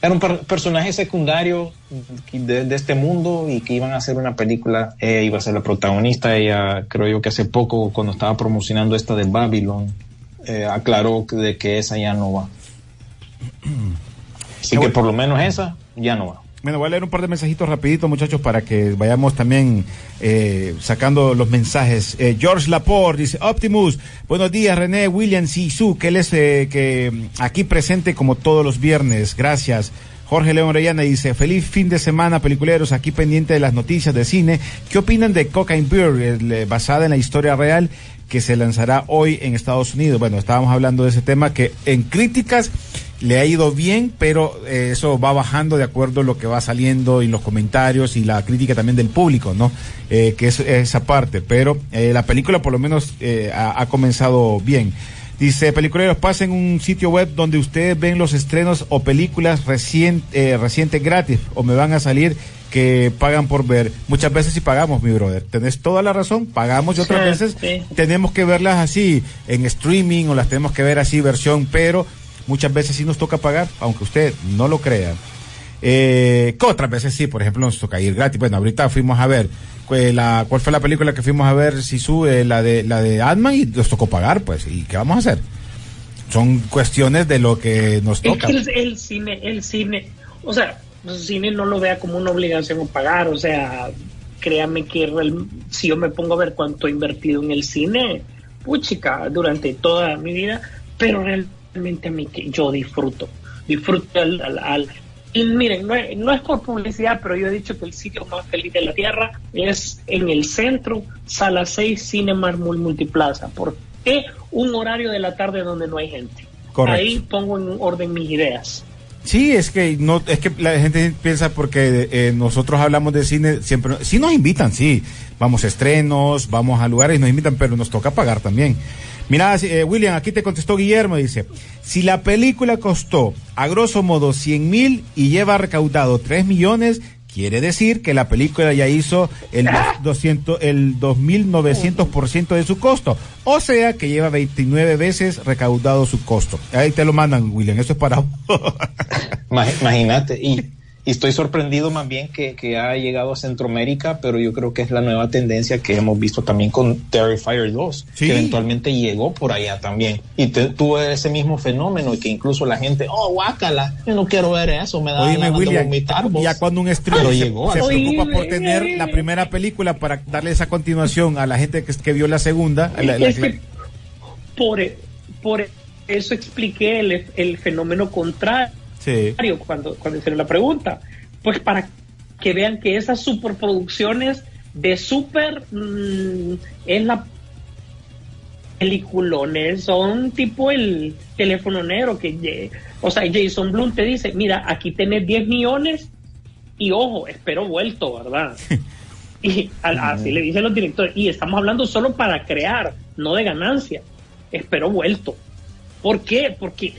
era un per- personaje secundario de, de este mundo y que iban a hacer una película, ella iba a ser la protagonista, ella creo yo que hace poco cuando estaba promocionando esta de Babylon, eh, aclaró que- de que esa ya no va. Así que por lo menos esa ya no va. Bueno, voy a leer un par de mensajitos rapiditos, muchachos, para que vayamos también eh, sacando los mensajes. Eh, George Laporte dice, Optimus, buenos días, René, Williams y Su, que él es eh, que mm, aquí presente como todos los viernes. Gracias. Jorge León Orellana dice, feliz fin de semana, peliculeros, aquí pendiente de las noticias de cine. ¿Qué opinan de Cocaine Beer, basada en la historia real que se lanzará hoy en Estados Unidos? Bueno, estábamos hablando de ese tema que en críticas le ha ido bien, pero eh, eso va bajando de acuerdo a lo que va saliendo y los comentarios y la crítica también del público, ¿no? Eh, que es esa parte, pero eh, la película por lo menos eh, ha, ha comenzado bien. Dice, peliculeros, pasen un sitio web donde ustedes ven los estrenos o películas recien- recientes gratis o me van a salir que pagan por ver. Muchas veces sí pagamos, mi brother. Tenés toda la razón, pagamos y otras Sí, veces sí. tenemos que verlas así en streaming o las tenemos que ver así versión, pero muchas veces sí nos toca pagar, aunque usted no lo crea. Eh, que otras veces sí, por ejemplo, nos toca ir gratis. Bueno, ahorita fuimos a ver eh, la, cuál fue la película que fuimos a ver, si sube la de la de Ant-Man y nos tocó pagar, pues. ¿Y qué vamos a hacer? Son cuestiones de lo que nos Es toca. que el, el cine, el cine, o sea, cine no lo vea como una obligación o pagar, o sea, créame que si yo me pongo a ver cuánto he invertido en el cine, puchica, durante toda mi vida, pero realmente a mí que yo disfruto, disfruto al, y miren, no es, por publicidad, pero yo he dicho que el sitio más feliz de la Tierra es en el centro, sala 6, Cinemark Multiplaza. ¿Por qué un horario de la tarde donde no hay gente? Ahí pongo en orden mis ideas. Sí, es que no, es que la gente piensa porque eh, nosotros hablamos de cine siempre, sí nos invitan, sí, vamos a estrenos, vamos a lugares, nos invitan, pero nos toca pagar también. Mira, eh, William, aquí te contestó Guillermo, dice, si la película costó a grosso modo 100 mil y lleva recaudado 3 millones, quiere decir que la película ya hizo el 200, el 2900% de su costo. O sea que lleva 29 veces recaudado su costo. Ahí te lo mandan, William, eso es para... Imagínate, y y estoy sorprendido más bien que, que, ha llegado a Centroamérica, pero yo creo que es la nueva tendencia que hemos visto también con Terrifier 2, que eventualmente llegó por allá también. Y tuvo ese mismo fenómeno y que incluso la gente, oh, guácala, yo no quiero ver eso, me da Oíme, William, vomitar. Ya cuando un streamer se, llegó, se, preocupa por tener la primera película para darle esa continuación a la gente que, que vio la segunda. por, por eso expliqué el, el fenómeno contrario cuando, cuando hicieron la pregunta. Pues para que vean que esas superproducciones de super mm, en la peliculones son tipo el teléfono negro que o sea Jason Bloom te dice mira aquí tenés 10 millones y ojo espero vuelto verdad y así le dicen los directores. Y estamos hablando solo para crear no de ganancia. Espero vuelto ¿Por qué? Porque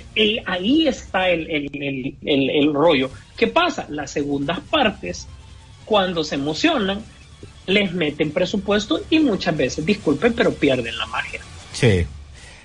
ahí está el, rollo. ¿Qué pasa? Las segundas partes, cuando se emocionan, les meten presupuesto y muchas veces, disculpen, pero pierden la magia. Sí.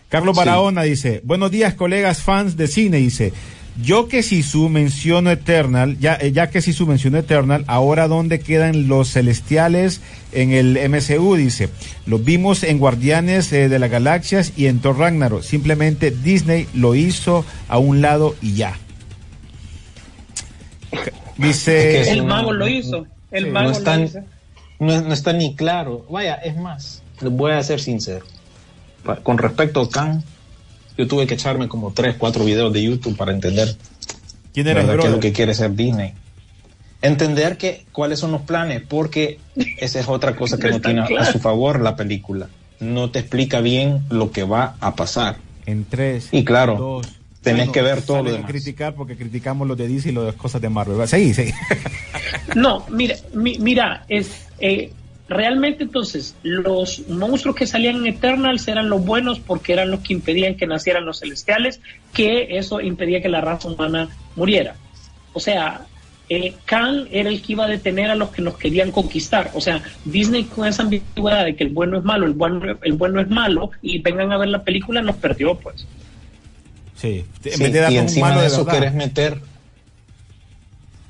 Carlos Barahona dice, buenos días colegas fans de cine, dice, yo que si su menciono Eternal, ya, eh, ya que si su menciono Eternal, ahora dónde quedan los celestiales en el MCU, dice. Los vimos en Guardianes eh, de las Galaxias y en Thor Ragnarok. Simplemente Disney lo hizo a un lado y ya. Dice. El mago lo hizo. El mago no está, lo hizo. No, está ni claro. Vaya, es más, voy a ser sincero. Con respecto a Khan, yo tuve que echarme como tres, cuatro videos de YouTube para entender ¿Quién era qué es lo que quiere ser Disney. Entender que cuáles son los planes, porque esa es otra cosa que no, tiene a su favor la película. No te explica bien lo que va a pasar. En tres. Y claro, tenés que ver todo lo demás. criticar porque criticamos lo de DC y las cosas de Marvel. Sí, sí. No, mira, mira, es eh, realmente entonces los monstruos que salían en Eternals eran los buenos porque eran los que impedían que nacieran los celestiales, que eso impedía que la raza humana muriera. O sea, eh, Khan era el que iba a detener a los que nos querían conquistar. O sea, Disney con esa ambigüedad de que el bueno es malo, el bueno, el bueno es malo, y vengan a ver la película, nos perdió, pues. Sí, y encima de eso querés meter,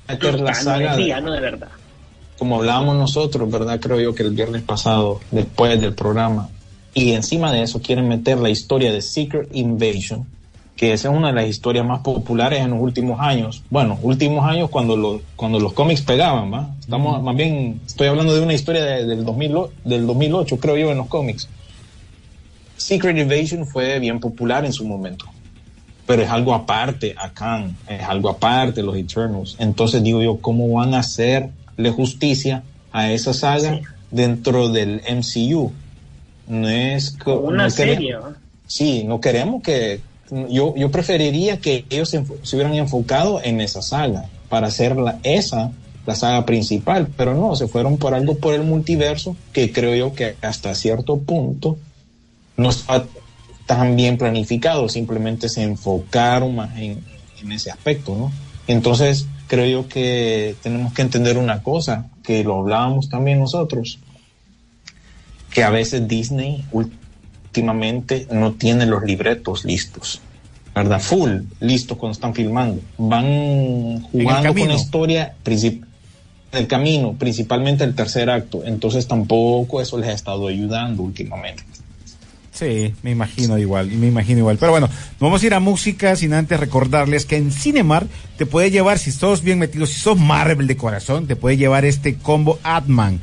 meter la saga. de verdad como hablábamos nosotros, ¿verdad? Creo yo que el viernes pasado, después del programa, y encima de eso quieren meter la historia de Secret Invasion, que esa es una de las historias más populares en los últimos años. Bueno, últimos años cuando los, cuando los cómics pegaban, ¿va? Estamos, más bien, estoy hablando de una historia del, 2000, del 2008, creo yo, en los cómics. Secret Invasion fue bien popular en su momento, pero es algo aparte a Khan, es algo aparte los Eternals. Entonces digo yo, ¿cómo van a hacer justicia a esa saga dentro del MCU. No es una serie. Sí, no queremos que yo, yo preferiría que ellos se, hubieran enfocado en esa saga para hacer la, esa la saga principal, pero no, se fueron por algo por el multiverso que creo yo que hasta cierto punto no está tan bien planificado, simplemente se enfocaron más en, en ese aspecto, ¿no? Entonces, creo yo que tenemos que entender una cosa, que lo hablábamos también nosotros, que a veces Disney últimamente no tiene los libretos listos, ¿verdad? Full, listos cuando están filmando. Van jugando con la historia del camino, principalmente el tercer acto. Entonces tampoco eso les ha estado ayudando últimamente. Sí, me imagino igual, me imagino igual. Pero bueno, vamos a ir a música sin antes recordarles que en Cinemar te puede llevar, si sos bien metido, si sos Marvel de corazón, te puede llevar este combo Atman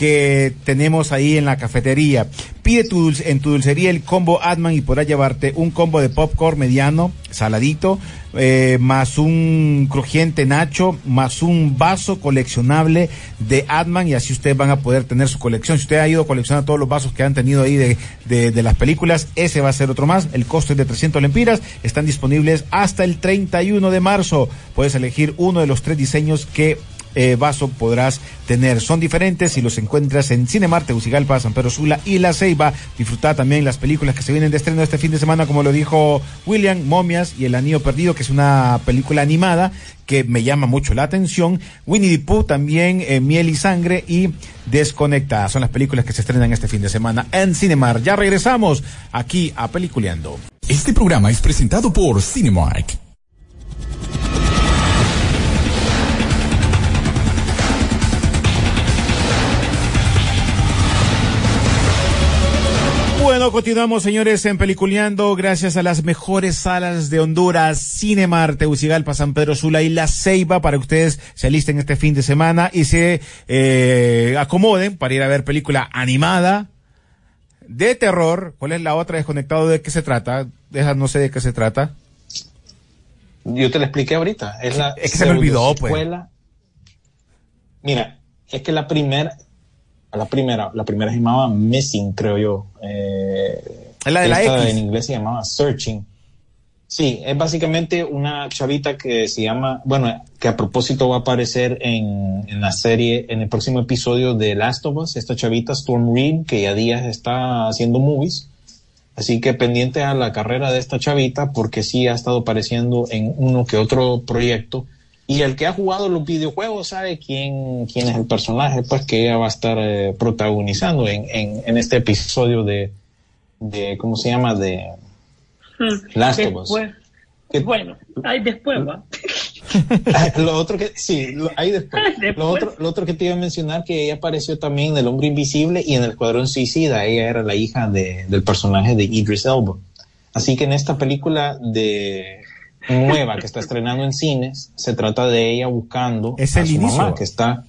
que tenemos ahí en la cafetería. Pide tu en tu dulcería el combo Atman y podrás llevarte un combo de popcorn mediano, saladito, eh, más un crujiente nacho, más un vaso coleccionable de Atman y así ustedes van a poder tener su colección. Si usted ha ido a coleccionar todos los vasos que han tenido ahí de, de, de las películas, ese va a ser otro más. El costo es de 300 lempiras. Están disponibles hasta el 31 de marzo. Puedes elegir uno de los tres diseños que eh, vaso podrás tener. Son diferentes y los encuentras en Cinemar, Tegucigalpa, San Pedro Sula y La Ceiba. Disfrutar también las películas que se vienen de estreno este fin de semana, como lo dijo William, Momias y El Anillo Perdido, que es una película animada que me llama mucho la atención. Winnie the Pooh también, eh, Miel y Sangre y Desconectada. Son las películas que se estrenan este fin de semana en Cinemar. Ya regresamos aquí a Peliculeando. Este programa es presentado por Cinemark. Bueno, continuamos, señores, en Peliculeando, gracias a las mejores salas de Honduras, Cinemar, Tegucigalpa, San Pedro Sula y La Ceiba, para que ustedes se alisten este fin de semana y se eh, acomoden para ir a ver película animada, de terror. ¿Cuál es la otra? Desconectado, ¿de qué se trata? Deja, no sé de qué se trata. Yo te lo expliqué ahorita. Es, la es que se me olvidó, pues. Mira, es que la primera, la primera, la primera se llamaba Missing, creo yo. Eh, es la de la X. En inglés se llamaba Searching. Sí, es básicamente una chavita que se llama, bueno, que a propósito va a aparecer en, en la serie, en el próximo episodio de Last of Us, esta chavita Storm Reed, que ya días está haciendo movies. Así que pendiente a la carrera de esta chavita, porque sí ha estado apareciendo en uno que otro proyecto. Y el que ha jugado los videojuegos sabe quién, quién es el personaje, pues que ella va a estar eh, protagonizando en, en, en, este episodio de, de, ¿cómo se llama? De hmm. Last of Us. Que, bueno, ahí después va. lo otro que, sí, lo, ahí después. después. Lo, otro, lo otro que te iba a mencionar, que ella apareció también en El Hombre Invisible y en El Cuadrón Suicida. Ella era la hija de, del personaje de Idris Elba. Así que en esta película de nueva que está estrenando en cines, se trata de ella buscando es a el su inicio. mamá, que está,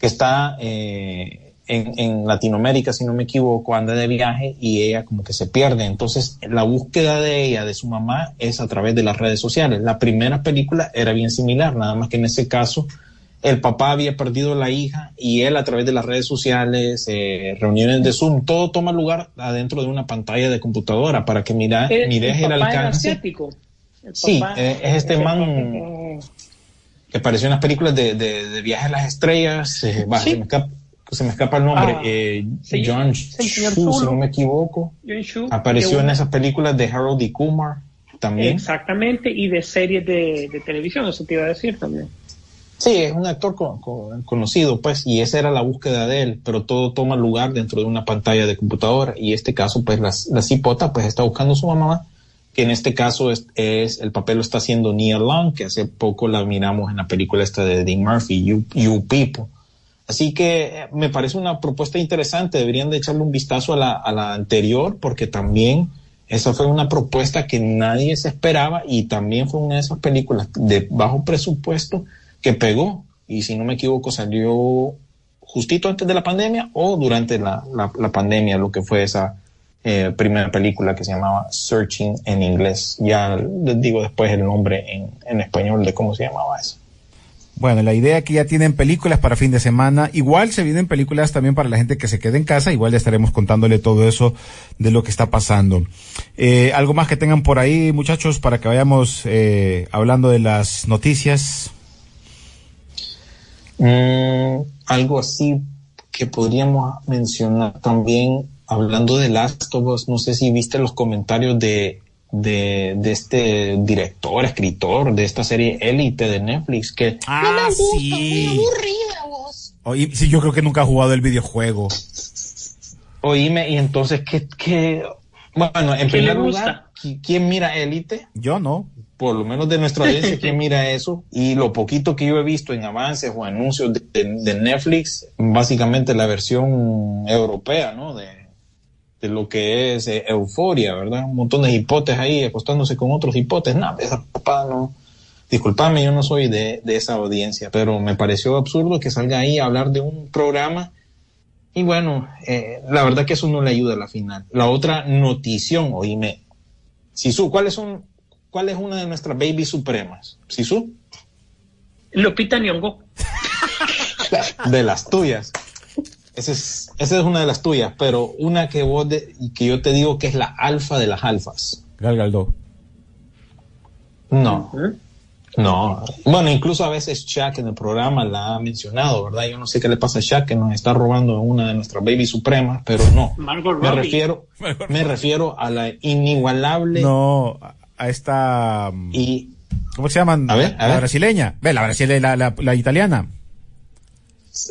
que está eh, en, en, Latinoamérica, si no me equivoco, anda de viaje y ella como que se pierde. Entonces, la búsqueda de ella, de su mamá, es a través de las redes sociales. La primera película era bien similar, nada más que en ese caso el papá había perdido a la hija y él a través de las redes sociales, eh, reuniones de Zoom, todo toma lugar adentro de una pantalla de computadora para que mira, el, mires el, el alcance. El sí, eh, es este man que apareció en las películas de, de, de Viaje a las Estrellas, eh, Sí. Se, me escapa, se me escapa el nombre, Ah, eh, sí, John Chu, si no me equivoco, John apareció en esas películas de Harold y Kumar también. Exactamente, y de series de, de televisión, eso te iba a decir también. Sí, es un actor con- con- conocido, pues, y esa era la búsqueda de él, pero todo toma lugar dentro de una pantalla de computadora, y este caso, pues, la, la cipota, pues, está buscando a su mamá, que en este caso es, es el papel lo está haciendo Nia Long, que hace poco la miramos en la película esta de Dean Murphy, You, You People. Así que eh, me parece una propuesta interesante, deberían de echarle un vistazo a la, a la anterior, porque también esa fue una propuesta que nadie se esperaba y también fue una de esas películas de bajo presupuesto que pegó. Y si no me equivoco, salió justito antes de la pandemia o durante la, la, pandemia, lo que fue esa eh, primera película que se llamaba Searching en inglés. Ya les digo después el nombre en, en español de cómo se llamaba eso. Bueno, la idea que ya tienen películas para fin de semana. Igual se vienen películas también para la gente que se quede en casa. Igual ya estaremos contándole todo eso de lo que está pasando. Eh, algo más que tengan por ahí, muchachos, para que vayamos eh, hablando de las noticias. Mm, algo así que podríamos mencionar también, hablando de Last of Us, no sé si viste los comentarios de, de, de este director, escritor de esta serie Elite de Netflix, que Ah, sí. Oye, sí, yo creo que nunca ha jugado el videojuego. oíme, y entonces, ¿qué, qué? Bueno, en ¿Qué le primer gusta? lugar, ¿qui- ¿quién mira Elite? Yo no. por lo menos de nuestra audiencia, ¿quién mira eso? Y lo poquito que yo he visto en avances o anuncios de, de- de Netflix, básicamente la versión europea, ¿no? De, de lo que es eh, euforia, ¿verdad? Un montón de hipotes ahí acostándose con otros hipotes. No, esa papá no. Disculpame, yo no soy de, de esa audiencia, pero me pareció absurdo que salga ahí a hablar de un programa y bueno, eh, la verdad que eso no le ayuda a la final. La otra notición, oíme, Sisu, ¿cuál es, un, ¿cuál es una de nuestras babies supremas? Sisu. Lupita Nyong'o. De las tuyas. Esa es, esa es una de las tuyas, pero una que vos de- que yo te digo que es la alfa de las alfas. Gal Gadot. No. No. Bueno, incluso a veces Shaq en el programa la ha mencionado, ¿verdad? Yo no sé qué le pasa a Shaq que nos está robando una de nuestras baby supremas, pero no. Margot Me Robbie. refiero, me refiero a la inigualable No, a- esta. mm, y ¿Cómo se llaman? A ver, a la ver. brasileña. Ve, la brasileña, la, la, la italiana.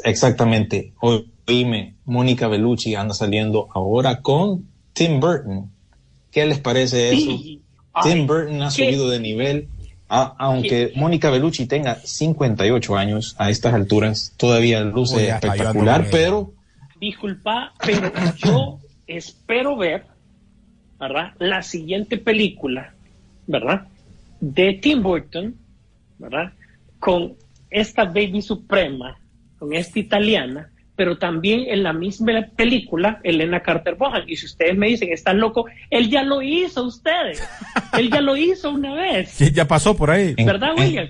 exactamente. Oíme, Mónica Bellucci anda saliendo ahora con Tim Burton. ¿Qué les parece eso? Sí. Ay, Tim Burton ha qué- subido de nivel. a- aunque Mónica Bellucci tenga 58 años a estas alturas, todavía luce espectacular, pero Disculpa, pero yo espero ver, ¿verdad? La siguiente película, ¿verdad? De Tim Burton, ¿verdad? Con esta baby suprema, con esta italiana, pero también en la misma película, Elena Carter Bohan. Y si ustedes me dicen, están loco, él ya lo hizo, ustedes. él ya lo hizo una vez. Sí, ya pasó por ahí. ¿Verdad, William?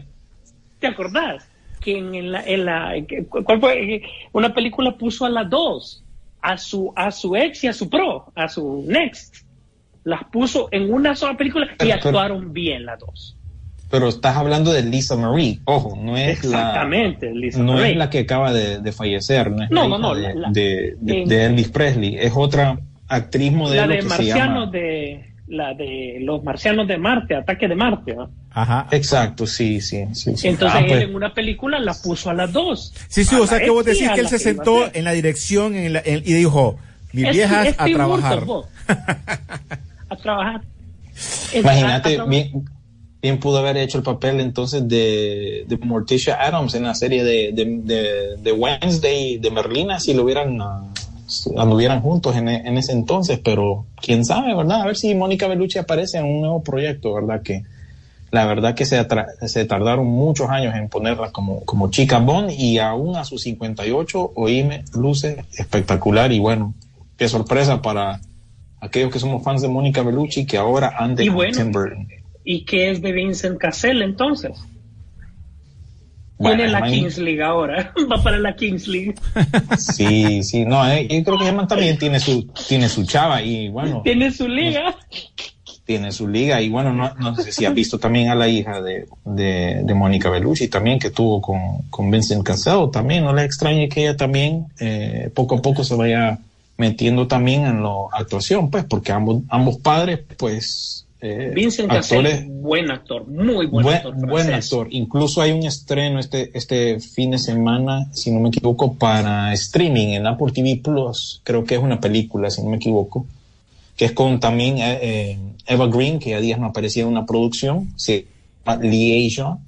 ¿Te acordás? Que en, en la, en la ¿cuál fue? Eh, Una película puso a las dos, a su, a su ex y a su pro, a su next. Las puso en una sola película y actuaron bien las dos. Pero estás hablando de Lisa Marie. Ojo, no es la Exactamente, Lisa no Marie. es la que acaba de, de fallecer, no es No, la no, no, de, la- la- de- de- en- de Elvis Presley, es otra actriz La modelo de que se marcianos llama de la de los marcianos de Marte, ataque de Marte. ¿no? Ajá. Exacto, sí, sí, sí. sí. Entonces Ah, él pues, en una película la puso a las dos. Sí, sí, o sea la que vos decís que él la se sentó en la dirección en la- en- y dijo, mis Es- viejas es a trabajar. Burton, a trabajar. Imagínate, A- a- bien, bien pudo haber hecho el papel entonces de, de Morticia Adams en la serie de, de, de- de Wednesday de Merlina si lo hubieran ah, anduvieran juntos en, e- en ese entonces, pero quién sabe, ¿verdad? A ver si Mónica Bellucci aparece en un nuevo proyecto, ¿verdad? Que la verdad que se, se tardaron muchos años en ponerla como, como chica Bond y aún a sus 58, oíme, luce espectacular y bueno, qué sorpresa para aquellos que somos fans de Mónica Bellucci que ahora ande Y bueno, Tim Burton. ¿Y qué es de Vincent Cassell entonces? Bueno, Tiene la imagín- Kings League ahora. Va para la Kings League. Sí, sí, no, eh, yo creo que Germán también tiene su, tiene su chava y bueno, Tiene su liga. tiene su liga y bueno, no, no sé si has visto también a la hija de, de, de Mónica Bellucci también que tuvo con, con Vincent Cassell también, no le extrañe que ella también eh, poco a poco se vaya metiendo también en la actuación, pues, porque ambos, ambos padres, pues, eh, Vincent Cassell, buen actor, muy buen, buen, actor. buen francés. actor. Incluso hay un estreno este, este fin de semana, si no me equivoco, para streaming en Apple TV Plus. Creo que es una película, si no me equivoco, que es con también eh, eh, Eva Green, que a días no aparecía en una producción, llama Liaison.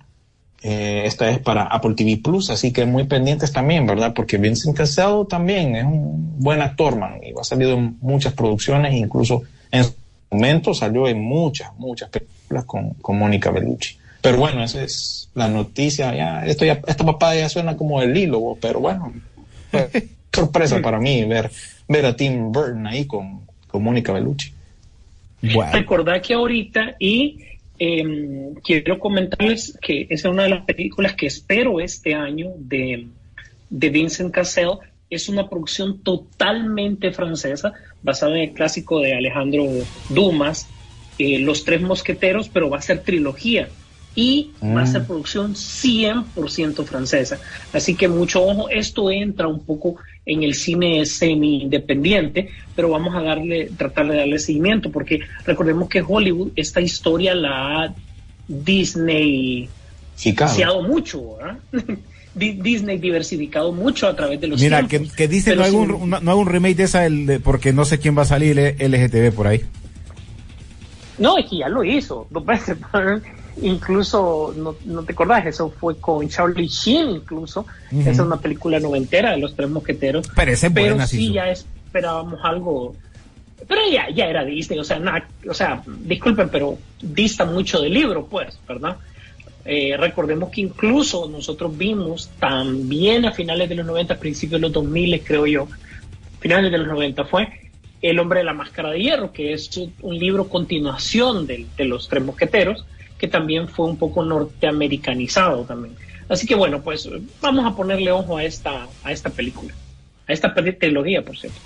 Eh, esta es para Apple TV Plus, así que muy pendientes también, ¿verdad? Porque Vincent Cassell también es un buen actor, man, y ha salido en muchas producciones, incluso en su momento salió en muchas, muchas películas con, con Mónica Bellucci. Pero bueno, esa es la noticia, ya, esto ya, esta papada ya suena como el hilo, pero bueno, fue sorpresa para mí ver, ver a Tim Burton ahí con, con Mónica Bellucci. Bueno, Recordad que ahorita y eh, quiero comentarles que esa es una de las películas que espero este año de, de Vincent Cassell. Es una producción totalmente francesa, basada en el clásico de Alejandro Dumas, eh, Los Tres Mosqueteros, pero va a ser trilogía y va a ser Mm. producción 100% francesa. Así que mucho ojo, esto entra un poco en el cine semi-independiente, pero vamos a darle, tratar de darle seguimiento, porque recordemos que Hollywood, esta historia la ha Disney mucho, ¿verdad? Di- Disney diversificado mucho a través de los mira, que, tiempos. que no hay, un, no, no hay un remake de esa el de- porque no sé quién va a salir eh, LGTB por ahí. No, es que ya lo hizo dos veces. incluso, no, no te acordás, eso fue con Charlie Sheen, incluso. Esa es una película noventera de los tres mosqueteros. Pero esa es Pero buena, sí, ya esperábamos algo pero ya, ya era Disney, o sea, o sea, disculpen, pero dista mucho del libro, pues, ¿verdad? Eh, recordemos que incluso nosotros vimos también a finales de los 90, principios de los 2000, creo yo, finales de los 90 fue El hombre de la máscara de hierro, que es un libro continuación de, de los tres mosqueteros, que también fue un poco norteamericanizado también. Así que bueno, pues vamos a ponerle ojo a esta, a esta película, a esta trilogía, por cierto.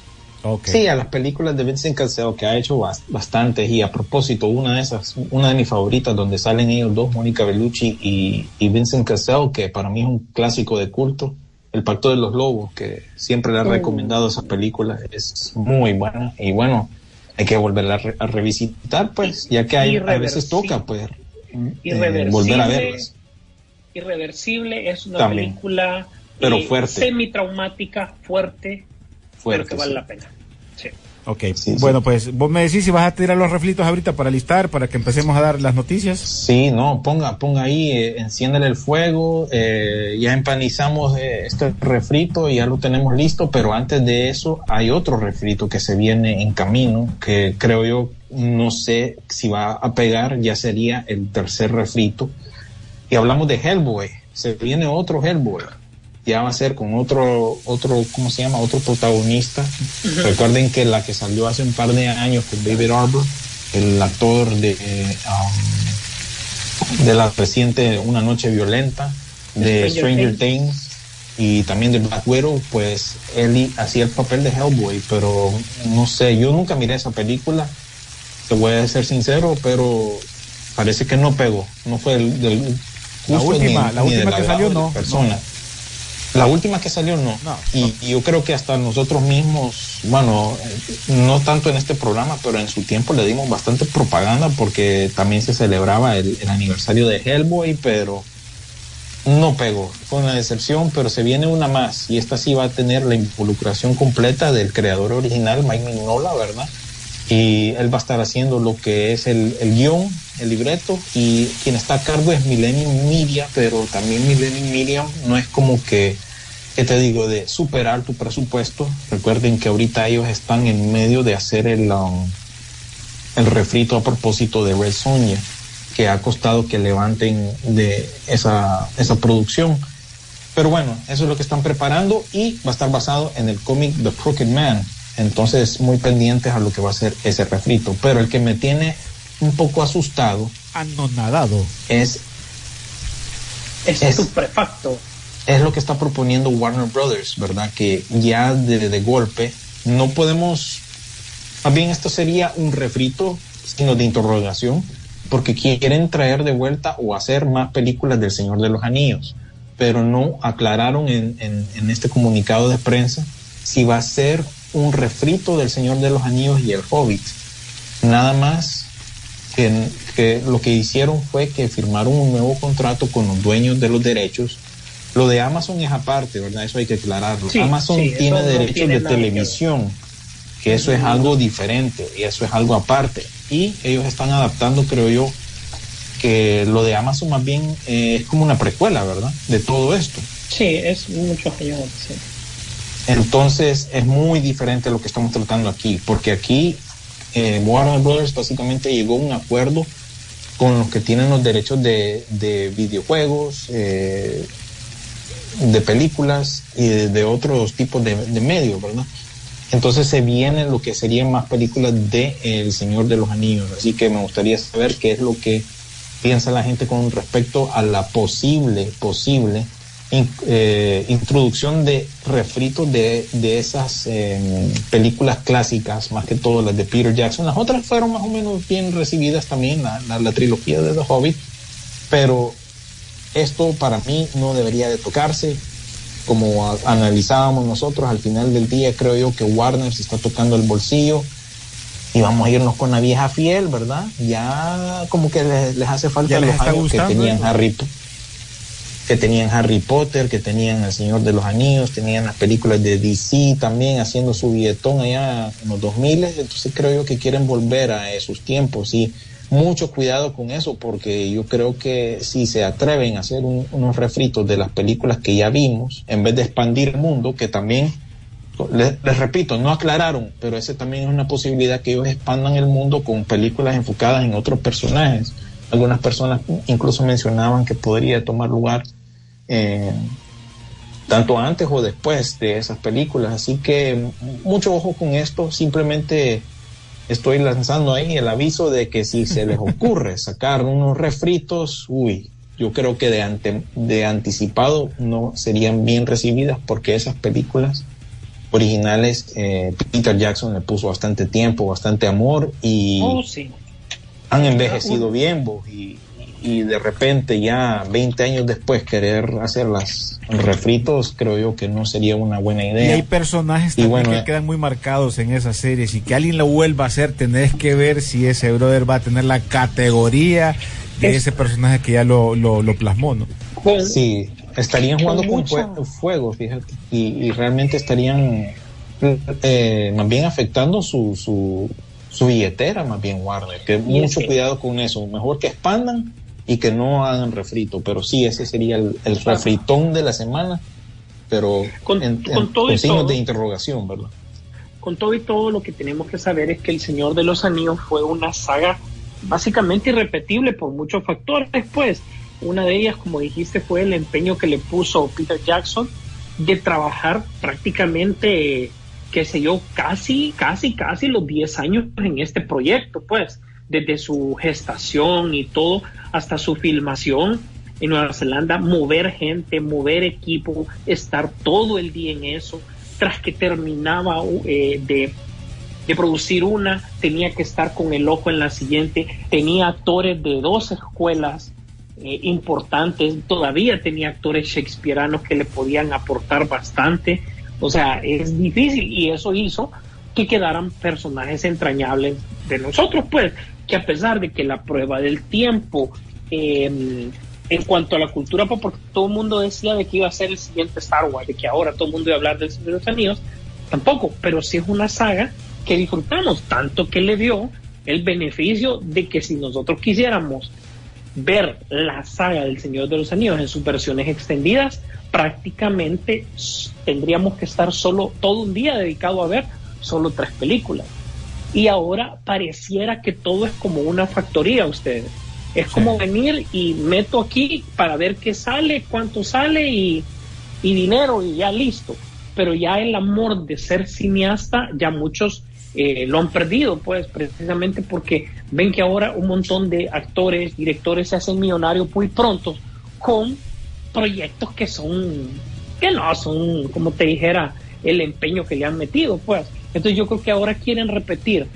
Sí, a las películas de Vincent Cassell que ha hecho bastantes y a propósito una de esas, una de mis favoritas donde salen ellos dos, Mónica Bellucci y, y, Vincent Cassell, que para mí es un clásico de culto, El Pacto de los Lobos, que siempre le he mm. recomendado esa película, es muy buena y bueno, hay que volverla a, revisitar pues, ya que hay, a veces toca pues eh, volver a verlas. Irreversible es una película pero eh, fuerte. semi-traumática, fuerte, fuerte, que vale la pena. Sí. Ok, bueno, pues vos me decís si vas a tirar los reflitos ahorita para listar, para que empecemos a dar las noticias. Sí, no, ponga, ponga ahí, eh, enciéndele el fuego, eh, ya empanizamos eh, este refrito y ya lo tenemos listo, pero antes de eso hay otro refrito que se viene en camino, que creo yo, no sé si va a pegar, ya sería el tercer refrito. Y hablamos de Hellboy, se viene otro Hellboy ya va a ser con otro, otro, ¿cómo se llama? Otro protagonista. Recuerden que la que salió hace un par de años con David Arbor, el actor de, um, de la reciente Una Noche Violenta, de Stranger, Things. y también de Black Widow, pues él hacía el papel de Hellboy, pero no sé, yo nunca miré esa película, te voy a ser sincero, pero parece que no pegó, no fue del, la última, la última que salió no. Persona. La última que salió no. y, yo creo que hasta nosotros mismos, bueno, no tanto en este programa, pero en su tiempo le dimos bastante propaganda porque también se celebraba el, aniversario de Hellboy, pero no pegó. Fue una decepción, pero se viene una más y esta sí va a tener la involucración completa del creador original, Mike Mignola, ¿verdad? Y él va a estar haciendo lo que es el, el guion, el libreto, y quien está a cargo es Millennium Media, pero también Millennium Media no es como que, ¿qué te digo?, de superar tu presupuesto. Recuerden que ahorita ellos están en medio de hacer el, um, el refrito a propósito de Red Sonja, que ha costado que levanten de esa, esa producción. Pero bueno, eso es lo que están preparando y va a estar basado en el cómic The Crooked Man, entonces, muy pendientes a lo que va a ser ese refrito. Pero el que me tiene un poco asustado. Anonadado. Es. Es, es prefacto. Es lo que está proponiendo Warner Brothers, ¿verdad? Que ya de, de golpe no podemos. Más bien, esto sería un refrito, sino de interrogación, porque quieren traer de vuelta o hacer más películas del Señor de los Anillos, pero no aclararon en, en, en este comunicado de prensa si va a ser un refrito del Señor de los Anillos y el Hobbit. Nada más que, lo que hicieron fue que firmaron un nuevo contrato con los dueños de los derechos. Lo de Amazon es aparte, ¿verdad? Eso hay que aclararlo. Amazon tiene derechos de televisión, que eso es algo diferente y eso es algo aparte. Y ellos están adaptando, creo yo, que lo de Amazon más bien eh, es como una precuela, ¿verdad? De todo esto. Sí, es mucho mayor, sí. Entonces es muy diferente lo que estamos tratando aquí, porque aquí eh, Warner Brothers básicamente llegó a un acuerdo con los que tienen los derechos de, videojuegos, eh, de películas y de, otros tipos de, medios, ¿verdad? Entonces se viene lo que serían más películas de El Señor de los Anillos. Así que me gustaría saber qué es lo que piensa la gente con respecto a la posible, posible eh, introducción de refritos de, de esas em, películas clásicas, más que todo las de Peter Jackson. Las otras fueron más o menos bien recibidas también, la, la, trilogía de The Hobbit, pero esto para mí no debería de tocarse. Como analizábamos nosotros, al final del día creo yo que Warner se está tocando el bolsillo y vamos a irnos con la vieja fiel, ¿verdad? Ya como que les, hace falta los años que tenían Harry Potter que tenían Harry Potter, que tenían El Señor de los Anillos, tenían las películas de DC también haciendo su billetón allá en los 2000, entonces creo yo que quieren volver a esos tiempos y mucho cuidado con eso porque yo creo que si se atreven a hacer unos refritos de las películas que ya vimos, en vez de expandir el mundo, que también les, les, repito, no aclararon, pero ese también es una posibilidad que ellos expandan el mundo con películas enfocadas en otros personajes. Algunas personas incluso mencionaban que podría tomar lugar eh, tanto antes o después de esas películas. Así que mucho ojo con esto. Simplemente estoy lanzando ahí el aviso de que si se les ocurre sacar unos refritos, uy, yo creo que de, ante, de anticipado no serían bien recibidas porque esas películas originales eh, Peter Jackson le puso bastante tiempo, bastante amor y oh, sí. han envejecido bien vos, y, y, de repente ya 20 años después querer hacer las refritos creo yo que no sería una buena idea. Y hay personajes también bueno, que eh, quedan muy marcados en esas series y que alguien lo vuelva a hacer tenés que ver si ese brother va a tener la categoría de ese personaje que ya lo, lo, lo plasmó, ¿no? Sí, estarían jugando con, con fuego, fíjate, y, y realmente estarían eh, más bien afectando su, su, su, billetera, más bien Warner, que mucho cuidado con eso, mejor que expandan y que no hagan refrito, pero sí, ese sería el, el refritón de la semana, pero con, en, con, en, todo con signos todo. de interrogación, ¿verdad? Con todo y todo, lo que tenemos que saber es que El Señor de los Anillos fue una saga básicamente irrepetible por muchos factores, pues. Una de ellas, como dijiste, fue el empeño que le puso Peter Jackson de trabajar prácticamente, qué sé yo, casi, casi, casi los 10 años en este proyecto, pues, desde su gestación y todo hasta su filmación en Nueva Zelanda, mover gente, mover equipo, estar todo el día en eso, tras que terminaba eh, de producir una, tenía que estar con el ojo en la siguiente, tenía actores de dos escuelas eh, importantes, todavía tenía actores shakespearanos que le podían aportar bastante, o sea, es difícil y eso hizo que quedaran personajes entrañables de nosotros, pues, que a pesar de que la prueba del tiempo eh, en cuanto a la cultura pop, porque todo el mundo decía de que iba a ser el siguiente Star Wars, de que ahora todo el mundo iba a hablar del Señor de los Anillos, tampoco, pero sí es una saga que disfrutamos, tanto que le dio el beneficio de que si nosotros quisiéramos ver la saga del Señor de los Anillos en sus versiones extendidas, prácticamente tendríamos que estar solo todo un día dedicado a ver solo tres películas. Y ahora pareciera que todo es como una factoría ustedes. Es como venir y meto aquí para ver qué sale, cuánto sale y, y dinero y ya listo. Pero ya el amor de ser cineasta, ya muchos eh, lo han perdido, pues, precisamente porque ven que ahora un montón de actores, directores se hacen millonarios muy pronto con proyectos que son, que no son, como te dijera, el empeño que le han metido, pues. Entonces yo creo que ahora quieren repetir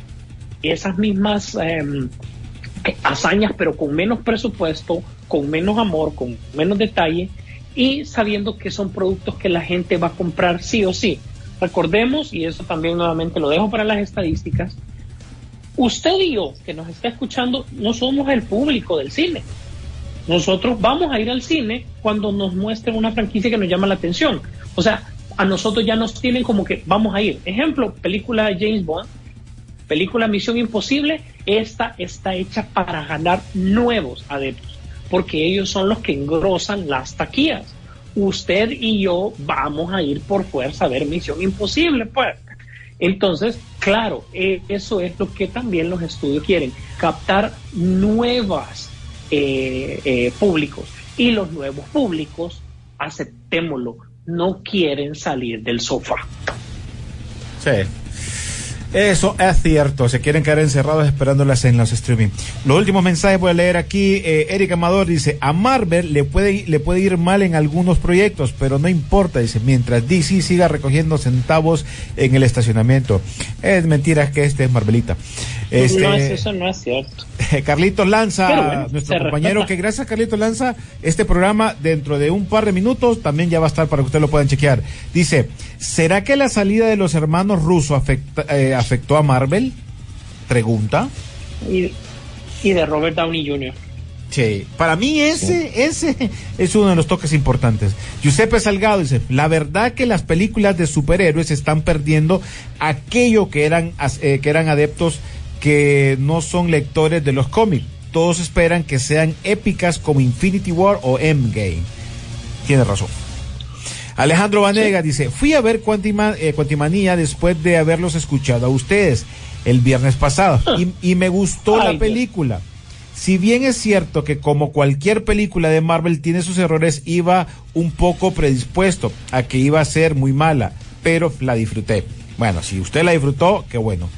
esas mismas eh, hazañas, pero con menos presupuesto, con menos amor, con menos detalle y sabiendo que son productos que la gente va a comprar sí o sí. Recordemos, y eso también nuevamente lo dejo para las estadísticas, usted y yo que nos está escuchando no somos el público del cine. Nosotros vamos a ir al cine cuando nos muestren una franquicia que nos llama la atención. O sea, a nosotros ya nos tienen como que vamos a ir. Ejemplo, película James Bond, película Misión Imposible, esta está hecha para ganar nuevos adeptos, porque ellos son los que engrosan las taquillas usted y yo vamos a ir por fuerza a ver Misión Imposible, pues. Entonces, claro, eh, eso es lo que también los estudios quieren, captar nuevas eh, eh, públicos. Y los nuevos públicos, aceptémoslo, no quieren salir del sofá. Sí. Eso es cierto, se quieren quedar encerrados esperándolas en los streaming. Los últimos mensajes voy a leer aquí. Eh, Eric Amador dice, a Marvel le puede, le puede ir mal en algunos proyectos, pero no importa, dice, mientras DC siga recogiendo centavos en el estacionamiento. Es mentira que este es Marvelita. Este, no, eso no es cierto. Carlitos Lanza, bueno, nuestro compañero, respeta. que gracias Carlitos Lanza, este programa dentro de un par de minutos también ya va a estar para que ustedes lo puedan chequear. Dice, ¿será que la salida de los hermanos rusos afecta, eh, afectó a Marvel? Pregunta. Y, y, de Robert Downey Jr. Sí, para mí ese, sí. ese es uno de los toques importantes. Giuseppe Salgado dice, la verdad que las películas de superhéroes están perdiendo aquello que eran, eh, que eran adeptos que no son lectores de los cómics. Todos esperan que sean épicas como Infinity War o Endgame. Tiene razón. Alejandro Vanega dice, fui a ver Quantima, eh, Quantimanía después de haberlos escuchado a ustedes el viernes pasado y, y me gustó Ay, la Dios. película. Si bien es cierto que como cualquier película de Marvel tiene sus errores, iba un poco predispuesto a que iba a ser muy mala, pero la disfruté. Bueno, si usted la disfrutó, qué bueno.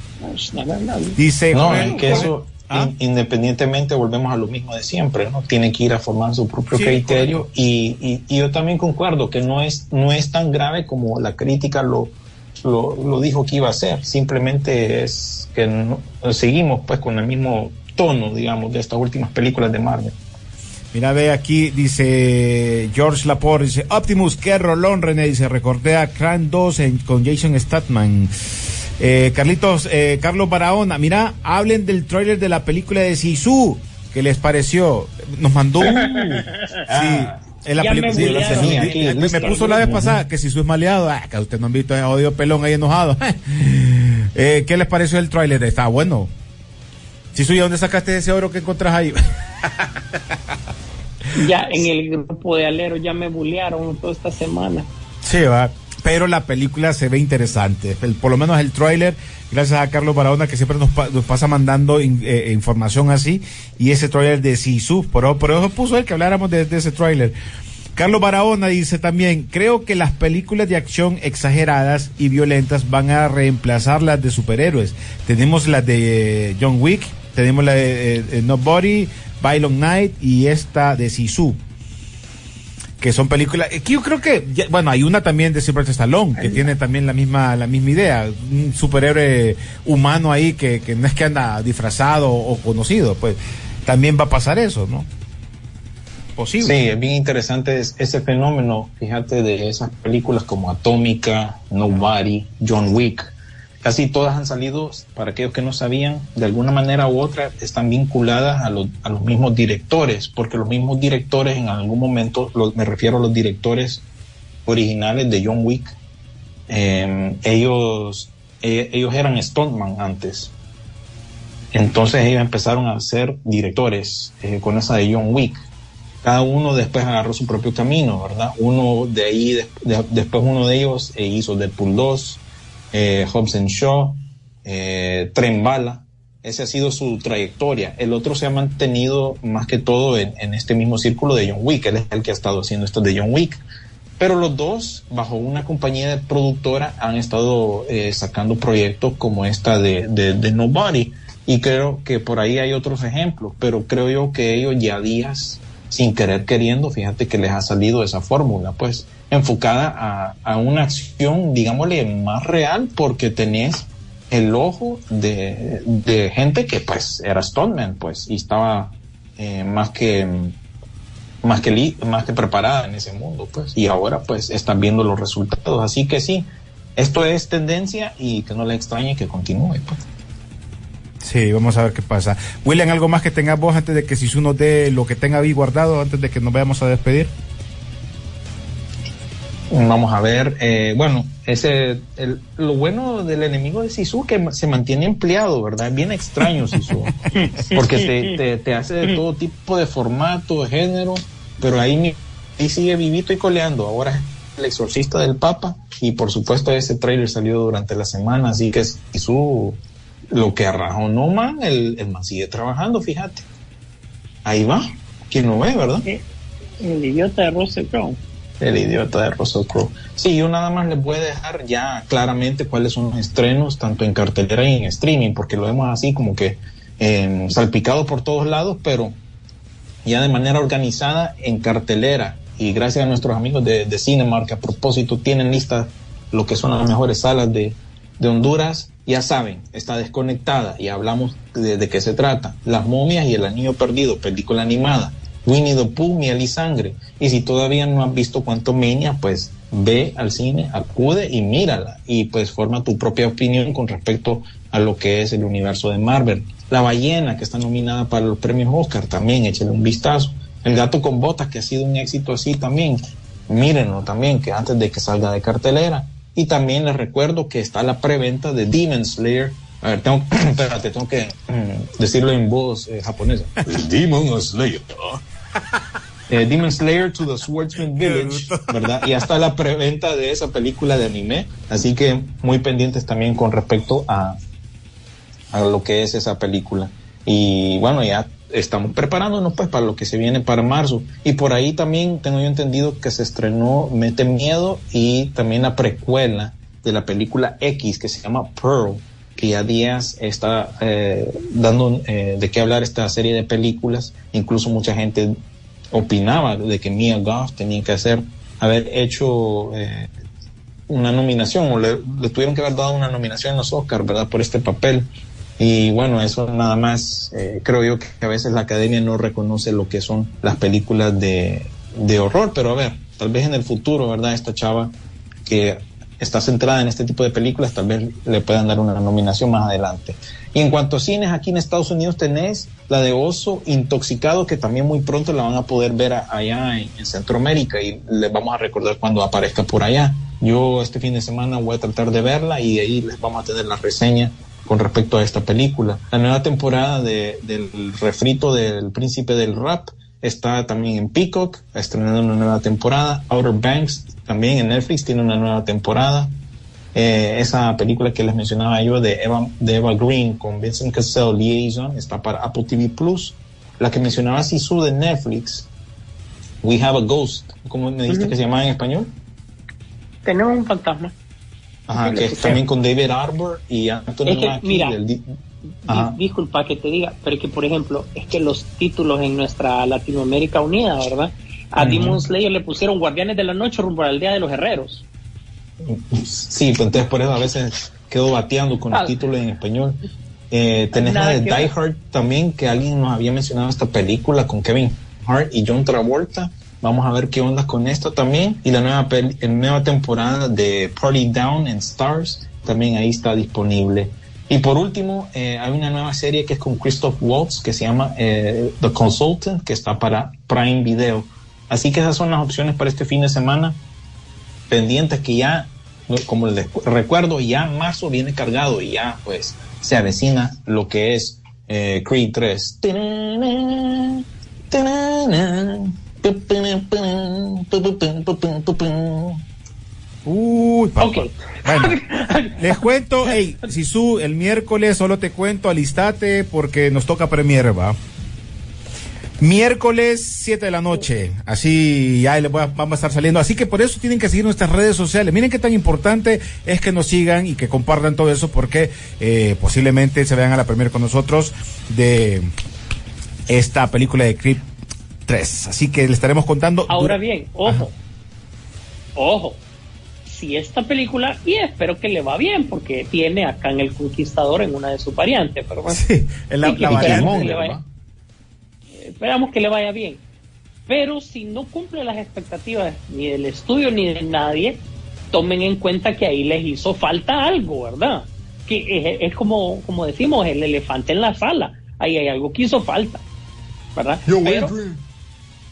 Dice No, es que eso, Ah. in- independientemente, volvemos a lo mismo de siempre, ¿no? Tiene que ir a formar su propio Sí, criterio y, y- y yo también concuerdo que no es, no es tan grave como la crítica lo, lo, lo dijo que iba a ser. Simplemente es que no- seguimos pues con el mismo tono, digamos, de estas últimas películas de Marvel. Mira, ve aquí, dice George Laporte, dice Optimus, qué rolón, René, dice, recordé a Cran 2 en- con Jason Statman. Eh, Carlitos, eh, Carlos Barahona, mira, hablen del tráiler de la película de Sisu, ¿qué les pareció? Nos mandó, uh, sí, en la película, me sí, bullearon. sí, aquí, me, puso la vez pasada que Sisu es maleado, ah, que ustedes no han visto ese odio pelón ahí enojado. Eh, ¿Qué les pareció el tráiler? Está bueno. Sisu, ¿y dónde sacaste ese oro que encontrás ahí? Ya en el grupo de Alero ya me bullearon toda esta semana. Sí, va. Pero la película se ve interesante. Por lo menos el tráiler, gracias a Carlos Barahona que siempre nos, pa- nos pasa mandando in- eh, información así. Y ese tráiler de Sisu. Por, eso puso él que habláramos de, ese tráiler. Carlos Barahona dice también, creo que las películas de acción exageradas y violentas van a reemplazar las de superhéroes. Tenemos las de eh, John Wick, tenemos la de eh, eh, Nobody, Violent Night y esta de Sisu que son películas eh, que yo creo que ya- bueno hay una también de Sylvester Stallone que tiene también la misma la misma idea un superhéroe humano ahí que, que no es que anda disfrazado o conocido pues también va a pasar eso no posible Sí, es bien interesante es- ese fenómeno, fíjate, de esas películas como Atómica, Nobody, John Wick. Casi todas han salido, para aquellos que no sabían, de alguna manera u otra están vinculadas a, los- a los mismos directores, porque los mismos directores en algún momento, me refiero a los directores originales de John Wick, eh, ellos, eh, ellos eran stuntman antes. Entonces ellos empezaron a ser directores eh, con esa de John Wick cada uno después agarró su propio camino, ¿verdad? Uno de ahí, de- después uno de ellos eh, hizo Deadpool 2, eh, Hobbs Shaw, eh, Bala. Esa ha sido su trayectoria. El otro se ha mantenido más que todo en, este mismo círculo de John Wick. Él es el que ha estado haciendo esto de John Wick. Pero los dos, bajo una compañía productora, han estado eh, sacando proyectos como esta de, de, de Nobody. Y creo que por ahí hay otros ejemplos, pero creo yo que ellos ya días, sin querer queriendo, fíjate que les ha salido esa fórmula, pues, enfocada a, a una acción, digámosle, más real, porque tenés el ojo de, de gente que, pues, era Stoneman, pues, y estaba eh, más que más que li- más que preparada en ese mundo, pues, y ahora, pues, están viendo los resultados, así que sí, esto es tendencia y que no le extrañe que continúe, pues. Sí vamos a ver qué pasa William algo más que tengas vos antes de que si uno dé lo que tenga ahí guardado antes de que nos vayamos a despedir Vamos a ver, eh, bueno, ese, el- lo bueno del enemigo de Sisu que se mantiene empleado, ¿verdad? Es bien extraño Sisu, porque te, te, te hace de todo tipo de formato, de género, pero ahí, ahí sigue vivito y coleando. Ahora es el exorcista del Papa y por supuesto ese trailer salió durante la semana, así que Sisu, lo que arrajó no man, el, el man sigue trabajando, fíjate. Ahí va, quien lo ve, ¿verdad? El idiota de Russell Crowe. El idiota de Russell Crowe. Sí, yo nada más les voy a dejar ya claramente cuáles son los estrenos, tanto en cartelera y en streaming, porque lo vemos así como que eh, salpicado por todos lados, pero ya de manera organizada en cartelera. Y gracias a nuestros amigos de, de Cinemark, que a propósito tienen lista lo que son las mejores salas de, de Honduras, ya saben, está desconectada y hablamos de, de qué se trata. Las momias y el anillo perdido, película animada. Winnie the Pooh, miel y sangre. Y si todavía no has visto Quantumania, pues ve al cine, acude y mírala. Y pues forma tu propia opinión con respecto a lo que es el universo de Marvel. La ballena, que está nominada para los premios Oscar, también échale un vistazo. El gato con botas, que ha sido un éxito así también. Mírenlo también, que antes de que salga de cartelera. Y también les recuerdo que está la preventa de Demon Slayer. A ver, tengo, espérate, tengo que mm, decirlo en voz eh, japonesa. Demon Slayer. eh, Demon Slayer to the Swordsman Village, ¿verdad? Y hasta la preventa de esa película de anime. Así que muy pendientes también con respecto a, a lo que es esa película. Y bueno, ya estamos preparándonos pues para lo que se viene para marzo. Y por ahí también tengo yo entendido que se estrenó Mete Miedo y también la precuela de la película X que se llama Pearl, que ya días está eh, dando eh, de qué hablar esta serie de películas. Incluso mucha gente opinaba de que Mia Goff tenía que hacer, haber hecho eh, una nominación o le, le, tuvieron que haber dado una nominación en los Oscars, ¿verdad? Por este papel. Y bueno, eso nada más, eh, creo yo que a veces la academia no reconoce lo que son las películas de, de horror, pero a ver, tal vez en el futuro, ¿verdad? Esta chava que está centrada en este tipo de películas, tal vez le puedan dar una nominación más adelante. Y en cuanto a cines, aquí en Estados Unidos tenés la de Oso Intoxicado, que también muy pronto la van a poder ver allá en, en, Centroamérica y les vamos a recordar cuando aparezca por allá. Yo este fin de semana voy a tratar de verla y de ahí les vamos a tener la reseña con respecto a esta película. La nueva temporada de, del refrito del príncipe del rap está también en Peacock, estrenando una nueva temporada. Outer Banks también en Netflix tiene una nueva temporada. Eh, esa película que les mencionaba yo de Eva, de Eva Green con Vincent Cassell, Liaison, está para Apple TV Plus. La que mencionaba Sisu de Netflix, We Have a Ghost, ¿cómo me dijiste uh -huh. que se llamaba en español? Tenemos un fantasma. Ajá, que es también con David Arbor y Anthony es que, Mackie mira, di- Ajá. disculpa que te diga, pero que por ejemplo, es que los títulos en nuestra Latinoamérica Unida, ¿verdad? A Ujú. Demon Slayer le pusieron Guardianes de la Noche rumbo al Día de los Herreros. Sí, pues entonces por eso a veces quedo bateando con Ah. los títulos en español. Eh, tenés la de Die ver. Hard también, que alguien nos había mencionado esta película con Kevin Hart y John Travolta. Vamos a ver qué onda con esto también. Y la nueva, peli- la nueva temporada de Party Down and Stars también ahí está disponible. Y por último, eh, hay una nueva serie que es con Christoph Waltz que se llama eh, The Consultant, que está para Prime Video. Así que esas son las opciones para este fin de semana pendientes que ya, como les recuerdo, ya marzo viene cargado y ya pues se avecina lo que es eh, Creed 3. Uy. Bueno, les cuento, hey, Sisu, el miércoles solo te cuento, alistate porque nos toca premier, va. Miércoles 7 de la noche, así ya le voy a- vamos a estar saliendo. Así que por eso tienen que seguir nuestras redes sociales. Miren qué tan importante es que nos sigan y que compartan todo eso porque eh, posiblemente se vean a la premier con nosotros de esta película de Creep 3. Así que le estaremos contando. Ahora bien, ojo, ojo, si esta película, y espero que le va bien, porque tiene acá en El Conquistador en una de sus variantes, pero bueno, Sí, en la, Sí, que la variante. esperamos que le vaya- ¿va? esperamos que le vaya bien. Pero si no cumple las expectativas ni del estudio ni de nadie, tomen en cuenta que ahí les hizo falta algo, ¿verdad? Que es, es como, como decimos, el elefante en la sala. Ahí hay algo que hizo falta, ¿verdad? Pero-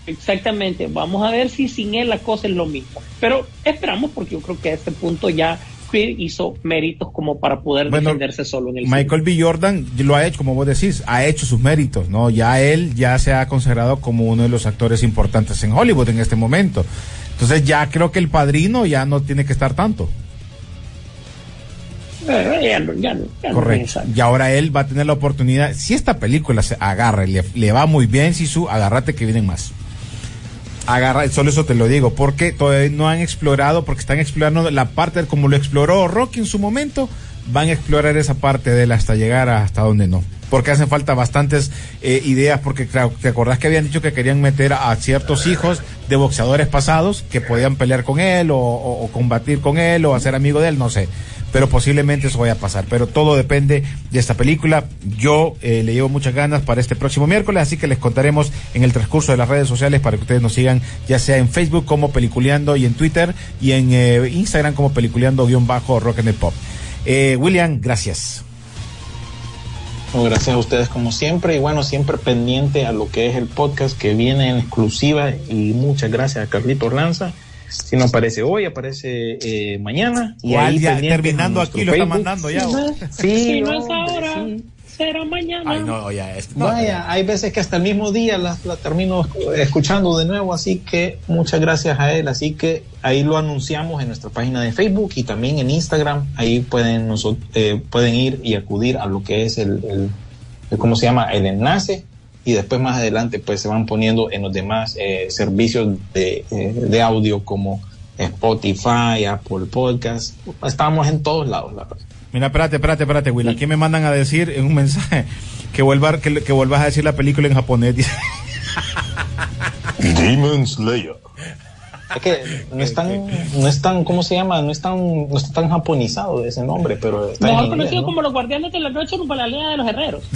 Exactamente, vamos a ver si sin él la cosa es lo mismo. Pero esperamos porque yo creo que a este punto ya hizo méritos como para poder Bueno, defenderse solo en el Michael B. Jordan lo ha hecho, como vos decís, ha hecho sus méritos, ¿no? Ya él ya se ha consagrado como uno de los actores importantes en Hollywood en este momento. Entonces ya creo que el padrino ya no tiene que estar tanto. Eh, ya no- ya no- ya no Correcto. Y ahora él va a tener la oportunidad. Si esta película se agarra y le, le va muy bien, Sisu, agárrate que vienen más. Agarra, solo eso te lo digo, porque todavía no han explorado, porque están explorando la parte como lo exploró Rocky en su momento, van a explorar esa parte de él hasta llegar hasta donde no. Porque hacen falta bastantes eh, ideas, porque te acordás que habían dicho que querían meter a ciertos hijos de boxeadores pasados que podían pelear con él o combatir con él o hacer amigo de él, no sé. Pero posiblemente eso vaya a pasar. Pero todo depende de esta película. Yo eh, le llevo muchas ganas para este próximo miércoles, así que les contaremos en el transcurso de las redes sociales para que ustedes nos sigan, ya sea en Facebook como Peliculeando y en Twitter y en eh, Instagram como Peliculeando-Rock and Pop. Eh, William, gracias. Gracias a ustedes como siempre y bueno, siempre pendiente a lo que es el podcast que viene en exclusiva y muchas gracias a Carlito Lanza. Si no aparece hoy, aparece eh, mañana. Y ahí ya terminando aquí lo está mandando ya. Sí, Si no es ahora. sí. será mañana. Ay, no, ya es. no, Vaya, hay veces que hasta el mismo día la, la termino escuchando de nuevo, así que muchas gracias a él. Así que ahí lo anunciamos en nuestra página de Facebook y también en Instagram. Ahí pueden, noso- eh, pueden ir y acudir a lo que es el, el- el- ¿cómo se llama? El enlace. Y después más adelante pues se van poniendo en los demás eh, servicios de, eh, de audio como Spotify, Apple Podcast. Estamos en todos lados, la verdad. Mira, espérate, espérate, espérate, Will. Aquí me mandan a decir en un mensaje que, vuelva, que, que vuelvas a decir la película en japonés. Demon Slayer. Es que no es tan, no es tan, ¿cómo se llama? No es tan, no está tan japonizado ese nombre, pero está en Mejor inglés, conocido ¿no? como los guardianes de la noche rumbo a la línea de los herreros.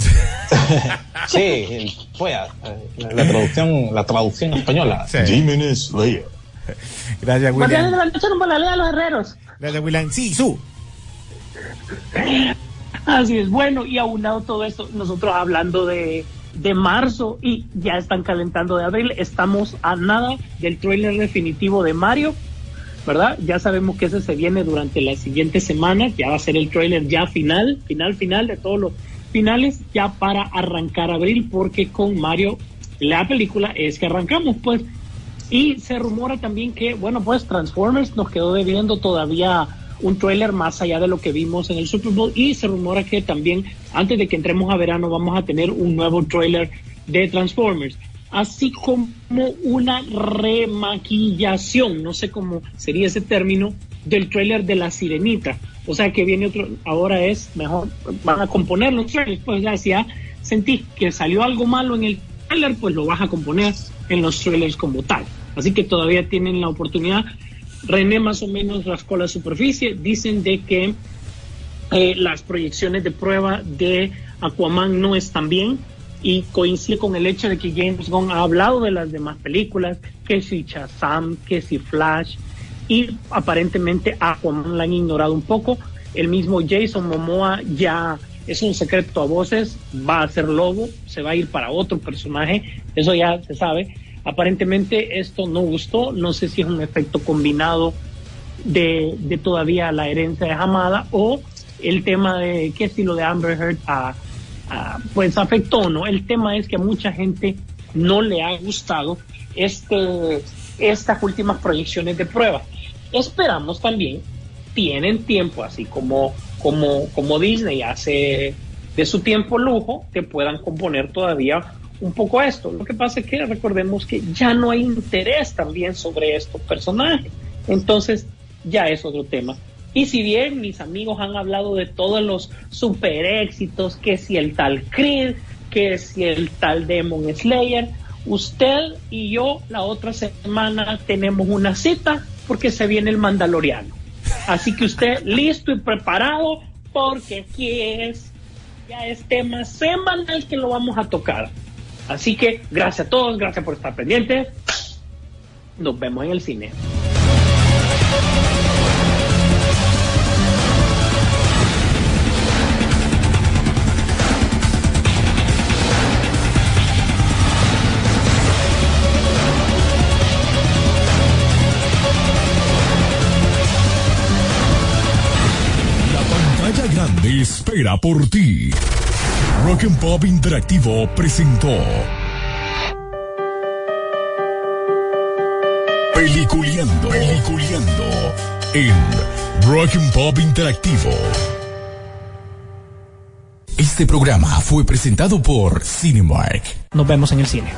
Sí, ah, la, la traducción, la traducción española. Sí. Demon Slayer. Gracias, Guardianes de William. la noche rumbo a la línea de los herreros. Gracias, William. Sí, su. Así es, bueno, y aunado todo esto, nosotros hablando de, de marzo y ya están calentando de abril, estamos a nada del trailer definitivo de Mario, ¿verdad? Ya sabemos que ese se viene durante las siguientes semanas, ya va a ser el trailer ya final, final, final de todos los finales, ya para arrancar abril, porque con Mario, la película es que arrancamos, pues. Y se rumora también que, bueno, pues Transformers nos quedó debiendo todavía un trailer más allá de lo que vimos en el Super Bowl y se rumora que también antes de que entremos a verano vamos a tener un nuevo trailer de Transformers, así como una remaquillación, no sé cómo sería ese término, del trailer de La Sirenita. O sea que viene otro, ahora es mejor, van a componer los trailers, pues ya si ya sentís que salió algo malo en el trailer, pues lo vas a componer en los trailers como tal. Así que todavía tienen la oportunidad. René más o menos rascó la superficie. Dicen de que eh, las proyecciones de prueba de Aquaman no están bien y coincide con el hecho de que James Gunn ha hablado de las demás películas, que si Shazam, que si Flash, y aparentemente Aquaman la han ignorado un poco. El mismo Jason Momoa ya es un secreto a voces, va a ser lobo, se va a ir para otro personaje, eso ya se sabe. Aparentemente esto no gustó, no sé si es un efecto combinado de, todavía la herencia de Hamada o el tema de qué estilo de Amber Heard ah, ah, pues afectó o no. El tema es que a mucha gente no le ha gustado este, estas últimas proyecciones de prueba. Esperamos también, tienen tiempo, así como, como, como Disney hace de su tiempo lujo, que puedan componer todavía un poco esto. Lo que pasa es que recordemos que ya no hay interés también sobre estos personajes. Entonces, ya es otro tema. Y si bien mis amigos han hablado de todos los super éxitos, que si el tal Creed, que si el tal Demon Slayer, usted y yo la otra semana tenemos una cita porque se viene el Mandaloriano. Así que usted listo y preparado porque aquí es, ya es tema semanal que lo vamos a tocar. Así que gracias a todos, gracias por estar pendientes. Nos vemos en el cine. La pantalla grande espera por ti. Rock and Pop Interactivo presentó Peliculeando, Peliculeando en Rock and Pop Interactivo. Este programa fue presentado por Cinemark. Nos vemos en el cine.